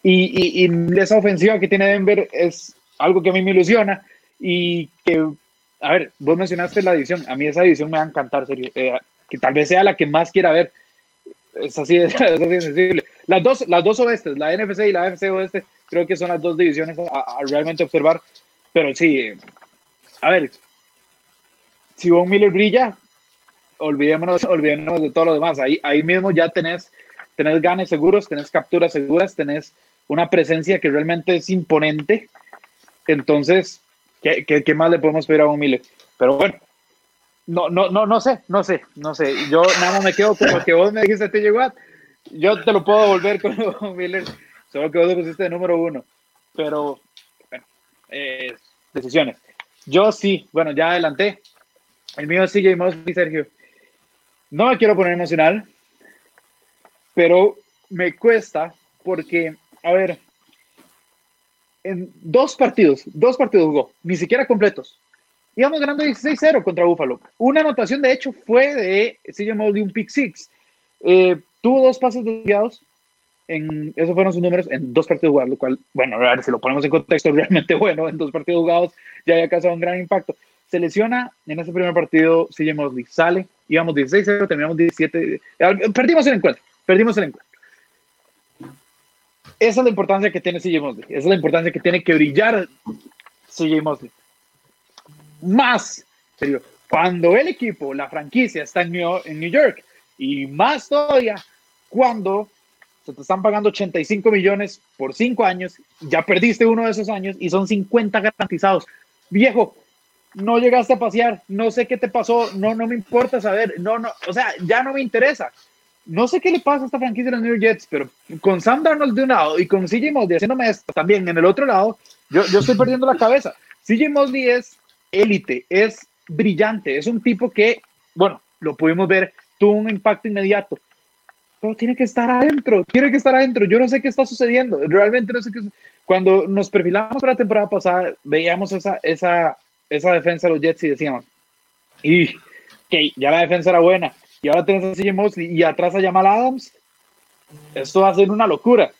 Y, y, esa ofensiva que tiene Denver es algo que a mí me ilusiona y que a ver, vos mencionaste la división. A mí esa división me va a encantar, serio. Eh, que tal vez sea la que más quiera ver. Es así, (laughs) es así sensible. Las dos, las dos oestes, la NFC y la FC oeste, creo que son las dos divisiones a, realmente observar. Pero sí, a ver, si Von Miller brilla, olvidémonos, (laughs) olvidémonos de todo lo demás. Ahí, ahí mismo ya tenés, tenés ganes seguros, tenés capturas seguras, tenés una presencia que realmente es imponente. Entonces, ¿qué, qué, qué más le podemos pedir a Von Miller? Pero bueno, no, no, no, no sé, no sé, no sé. Yo nada más me quedo con lo que vos me dijiste, TJ Watt. Yo te lo puedo volver con Von Miller, solo que vos lo pusiste de número uno. Pero, bueno, decisiones. Yo sí, bueno, ya adelanté. El mío es CJ Mosley, Sergio. No me quiero poner emocional, pero me cuesta porque, a ver, en dos partidos, dos partidos jugó, ni siquiera completos. Íbamos ganando 16-0 contra Buffalo. Una anotación, de hecho, fue de CJ Mosley, un pick six. Eh, tuvo dos pases desviados, esos fueron sus números en dos partidos jugados, lo cual, bueno, a ver si lo ponemos en contexto, (laughs) realmente bueno, en dos partidos jugados ya había causado un gran impacto. Se lesiona en ese primer partido CJ Mosley, sale, íbamos 16-0, terminamos 17, perdimos el encuentro, perdimos el encuentro. Esa es la importancia que tiene CJ Mosley, esa es la importancia que tiene que brillar CJ Mosley. Más, cuando el equipo, la franquicia está en New, York, y más todavía cuando se te están pagando 85 millones por 5 años, ya perdiste uno de esos años y son 50 garantizados. Viejo, no llegaste a pasear, no sé qué te pasó, no, no me importa saber, no, no, o sea, ya no me interesa. No sé qué le pasa a esta franquicia de los New Jets, pero con Sam Darnold de un lado y con CJ Mosley haciéndome esto también en el otro lado, yo, yo estoy perdiendo la cabeza. CJ Mosley es élite, es brillante, es un tipo que, bueno, lo pudimos ver, tuvo un impacto inmediato, pero tiene que estar adentro, tiene que estar adentro. Yo no sé qué está sucediendo, realmente no sé qué. Cuando nos perfilamos para la temporada pasada, veíamos esa, esa, esa defensa de los Jets y decíamos, y que ya la defensa era buena, y ahora tenemos a CJ Mosley y atrás a Jamal Adams, esto va a ser una locura.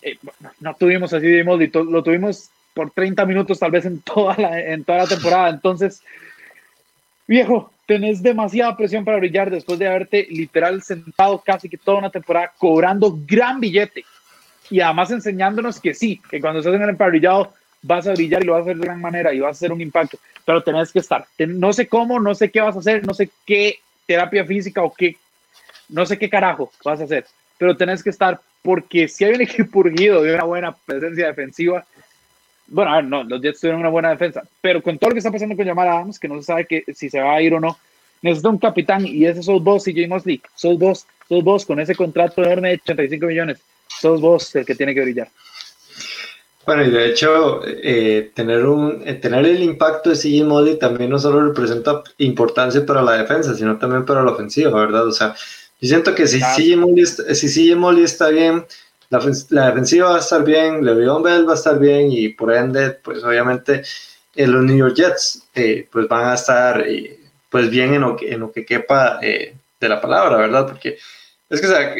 Eh, no tuvimos así de Mosley, lo tuvimos por 30 minutos tal vez en toda la, en toda la temporada, entonces, viejo, tenés demasiada presión para brillar después de haberte literal sentado casi que toda una temporada cobrando gran billete y además enseñándonos que sí, que cuando estás en el emparrillado vas a brillar y lo vas a hacer de gran manera y vas a hacer un impacto, pero tenés que estar. No sé cómo, no sé qué vas a hacer, no sé qué terapia física o qué, no sé qué carajo vas a hacer, pero tenés que estar porque si hay un (laughs) equipo urgido de una buena presencia defensiva, bueno, a ver, no, los Jets tuvieron una buena defensa, pero con todo lo que está pasando con Jamal Adams, que no se sabe que, si se va a ir o no, necesita un capitán y ese sos vos, CJ Mosley, sos vos, sos vos con ese contrato enorme de 85 millones, sos vos el que tiene que brillar. Bueno, y de hecho, eh, tener, un, eh, tener el impacto de CJ Mosley también no solo representa importancia para la defensa, sino también para la ofensiva, ¿verdad? O sea, yo siento que si CJ Mosley, si Mosley está bien, la, la, defensiva va a estar bien, Le'Veon Bell va a estar bien y por ende, pues obviamente eh, los New York Jets pues van a estar pues bien en lo que, en lo que quepa de la palabra, ¿verdad? Porque es que, o sea,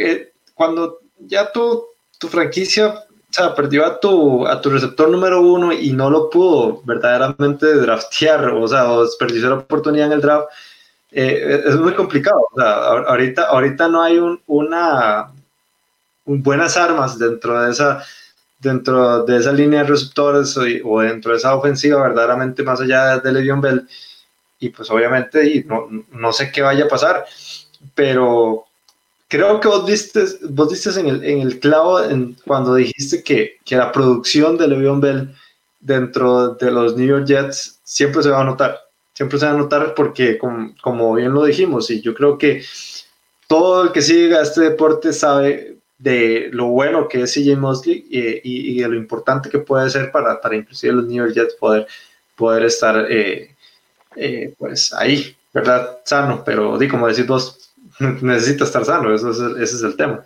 cuando ya tu, tu franquicia o sea, perdió a tu, a tu receptor número uno y no lo pudo verdaderamente draftear, o sea, o desperdició la oportunidad en el draft, eh, es muy complicado. O sea, ahorita, ahorita no hay un, una buenas armas dentro de esa dentro de esa línea de receptores o, dentro de esa ofensiva verdaderamente más allá de Le'Veon Bell y pues obviamente y no, no sé qué vaya a pasar pero creo que vos viste, vos diste en, el, en el clavo en, cuando dijiste que, que, la producción de Le'Veon Bell dentro de los New York Jets siempre se va a notar. Siempre se va a notar porque, como, como bien lo dijimos, y yo creo que todo el que siga este deporte sabe de lo bueno que es CJ Mosley y, y, de lo importante que puede ser para, para inclusive los New York Jets poder, poder estar eh, eh, pues ahí, ¿verdad? Sano, pero di como decís vos, (laughs) necesita estar sano, eso es ese es el tema.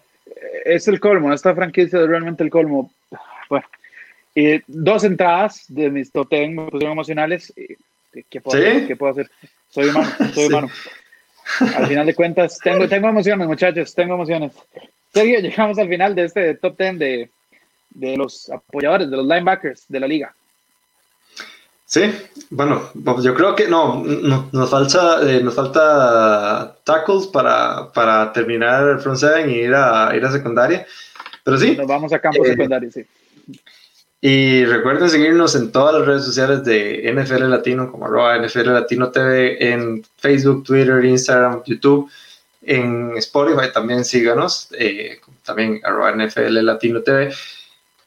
Es el colmo, esta franquicia es realmente el colmo. Bueno, dos entradas de mis totem me pusieron emocionales. ¿Qué puedo, hacer? ¿Qué puedo hacer? Soy humano, soy (laughs) humano. Al final de cuentas, tengo, tengo emociones, muchachos, tengo emociones. Sergio, llegamos al final de este top 10 de, de los apoyadores, de los linebackers de la liga. Sí, bueno, yo creo que no, nos falta, eh, nos falta tackles para, para terminar el front seven y ir a, ir a secundaria. Pero sí. Nos vamos a campo eh, secundario, sí. Y recuerden seguirnos en todas las redes sociales de NFL Latino, como arroba NFL Latino TV, en Facebook, Twitter, Instagram, YouTube, en Spotify también síganos, eh, también arroba NFL Latino TV.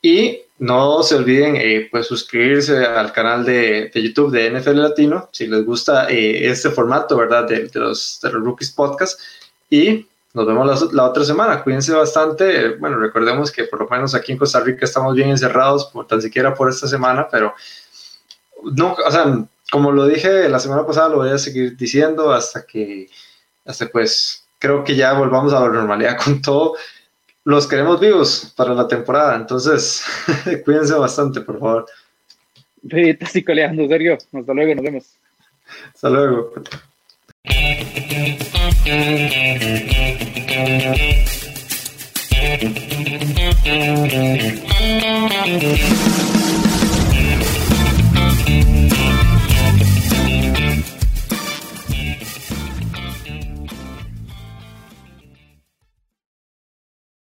Y no se olviden eh, pues suscribirse al canal de, de, YouTube de NFL Latino si les gusta eh, este formato, ¿verdad? De, los, de los Rookies Podcast. Y nos vemos la, otra semana. Cuídense bastante. Bueno, recordemos que por lo menos aquí en Costa Rica estamos bien encerrados, por tan siquiera por esta semana, pero no, o sea, como lo dije la semana pasada, lo voy a seguir diciendo hasta que, hasta pues, creo que ya volvamos a la normalidad con todo los queremos vivos para la temporada, entonces (laughs) cuídense bastante, por favor. Sí, estás coleando, Sergio. Hasta luego, nos vemos. Hasta luego.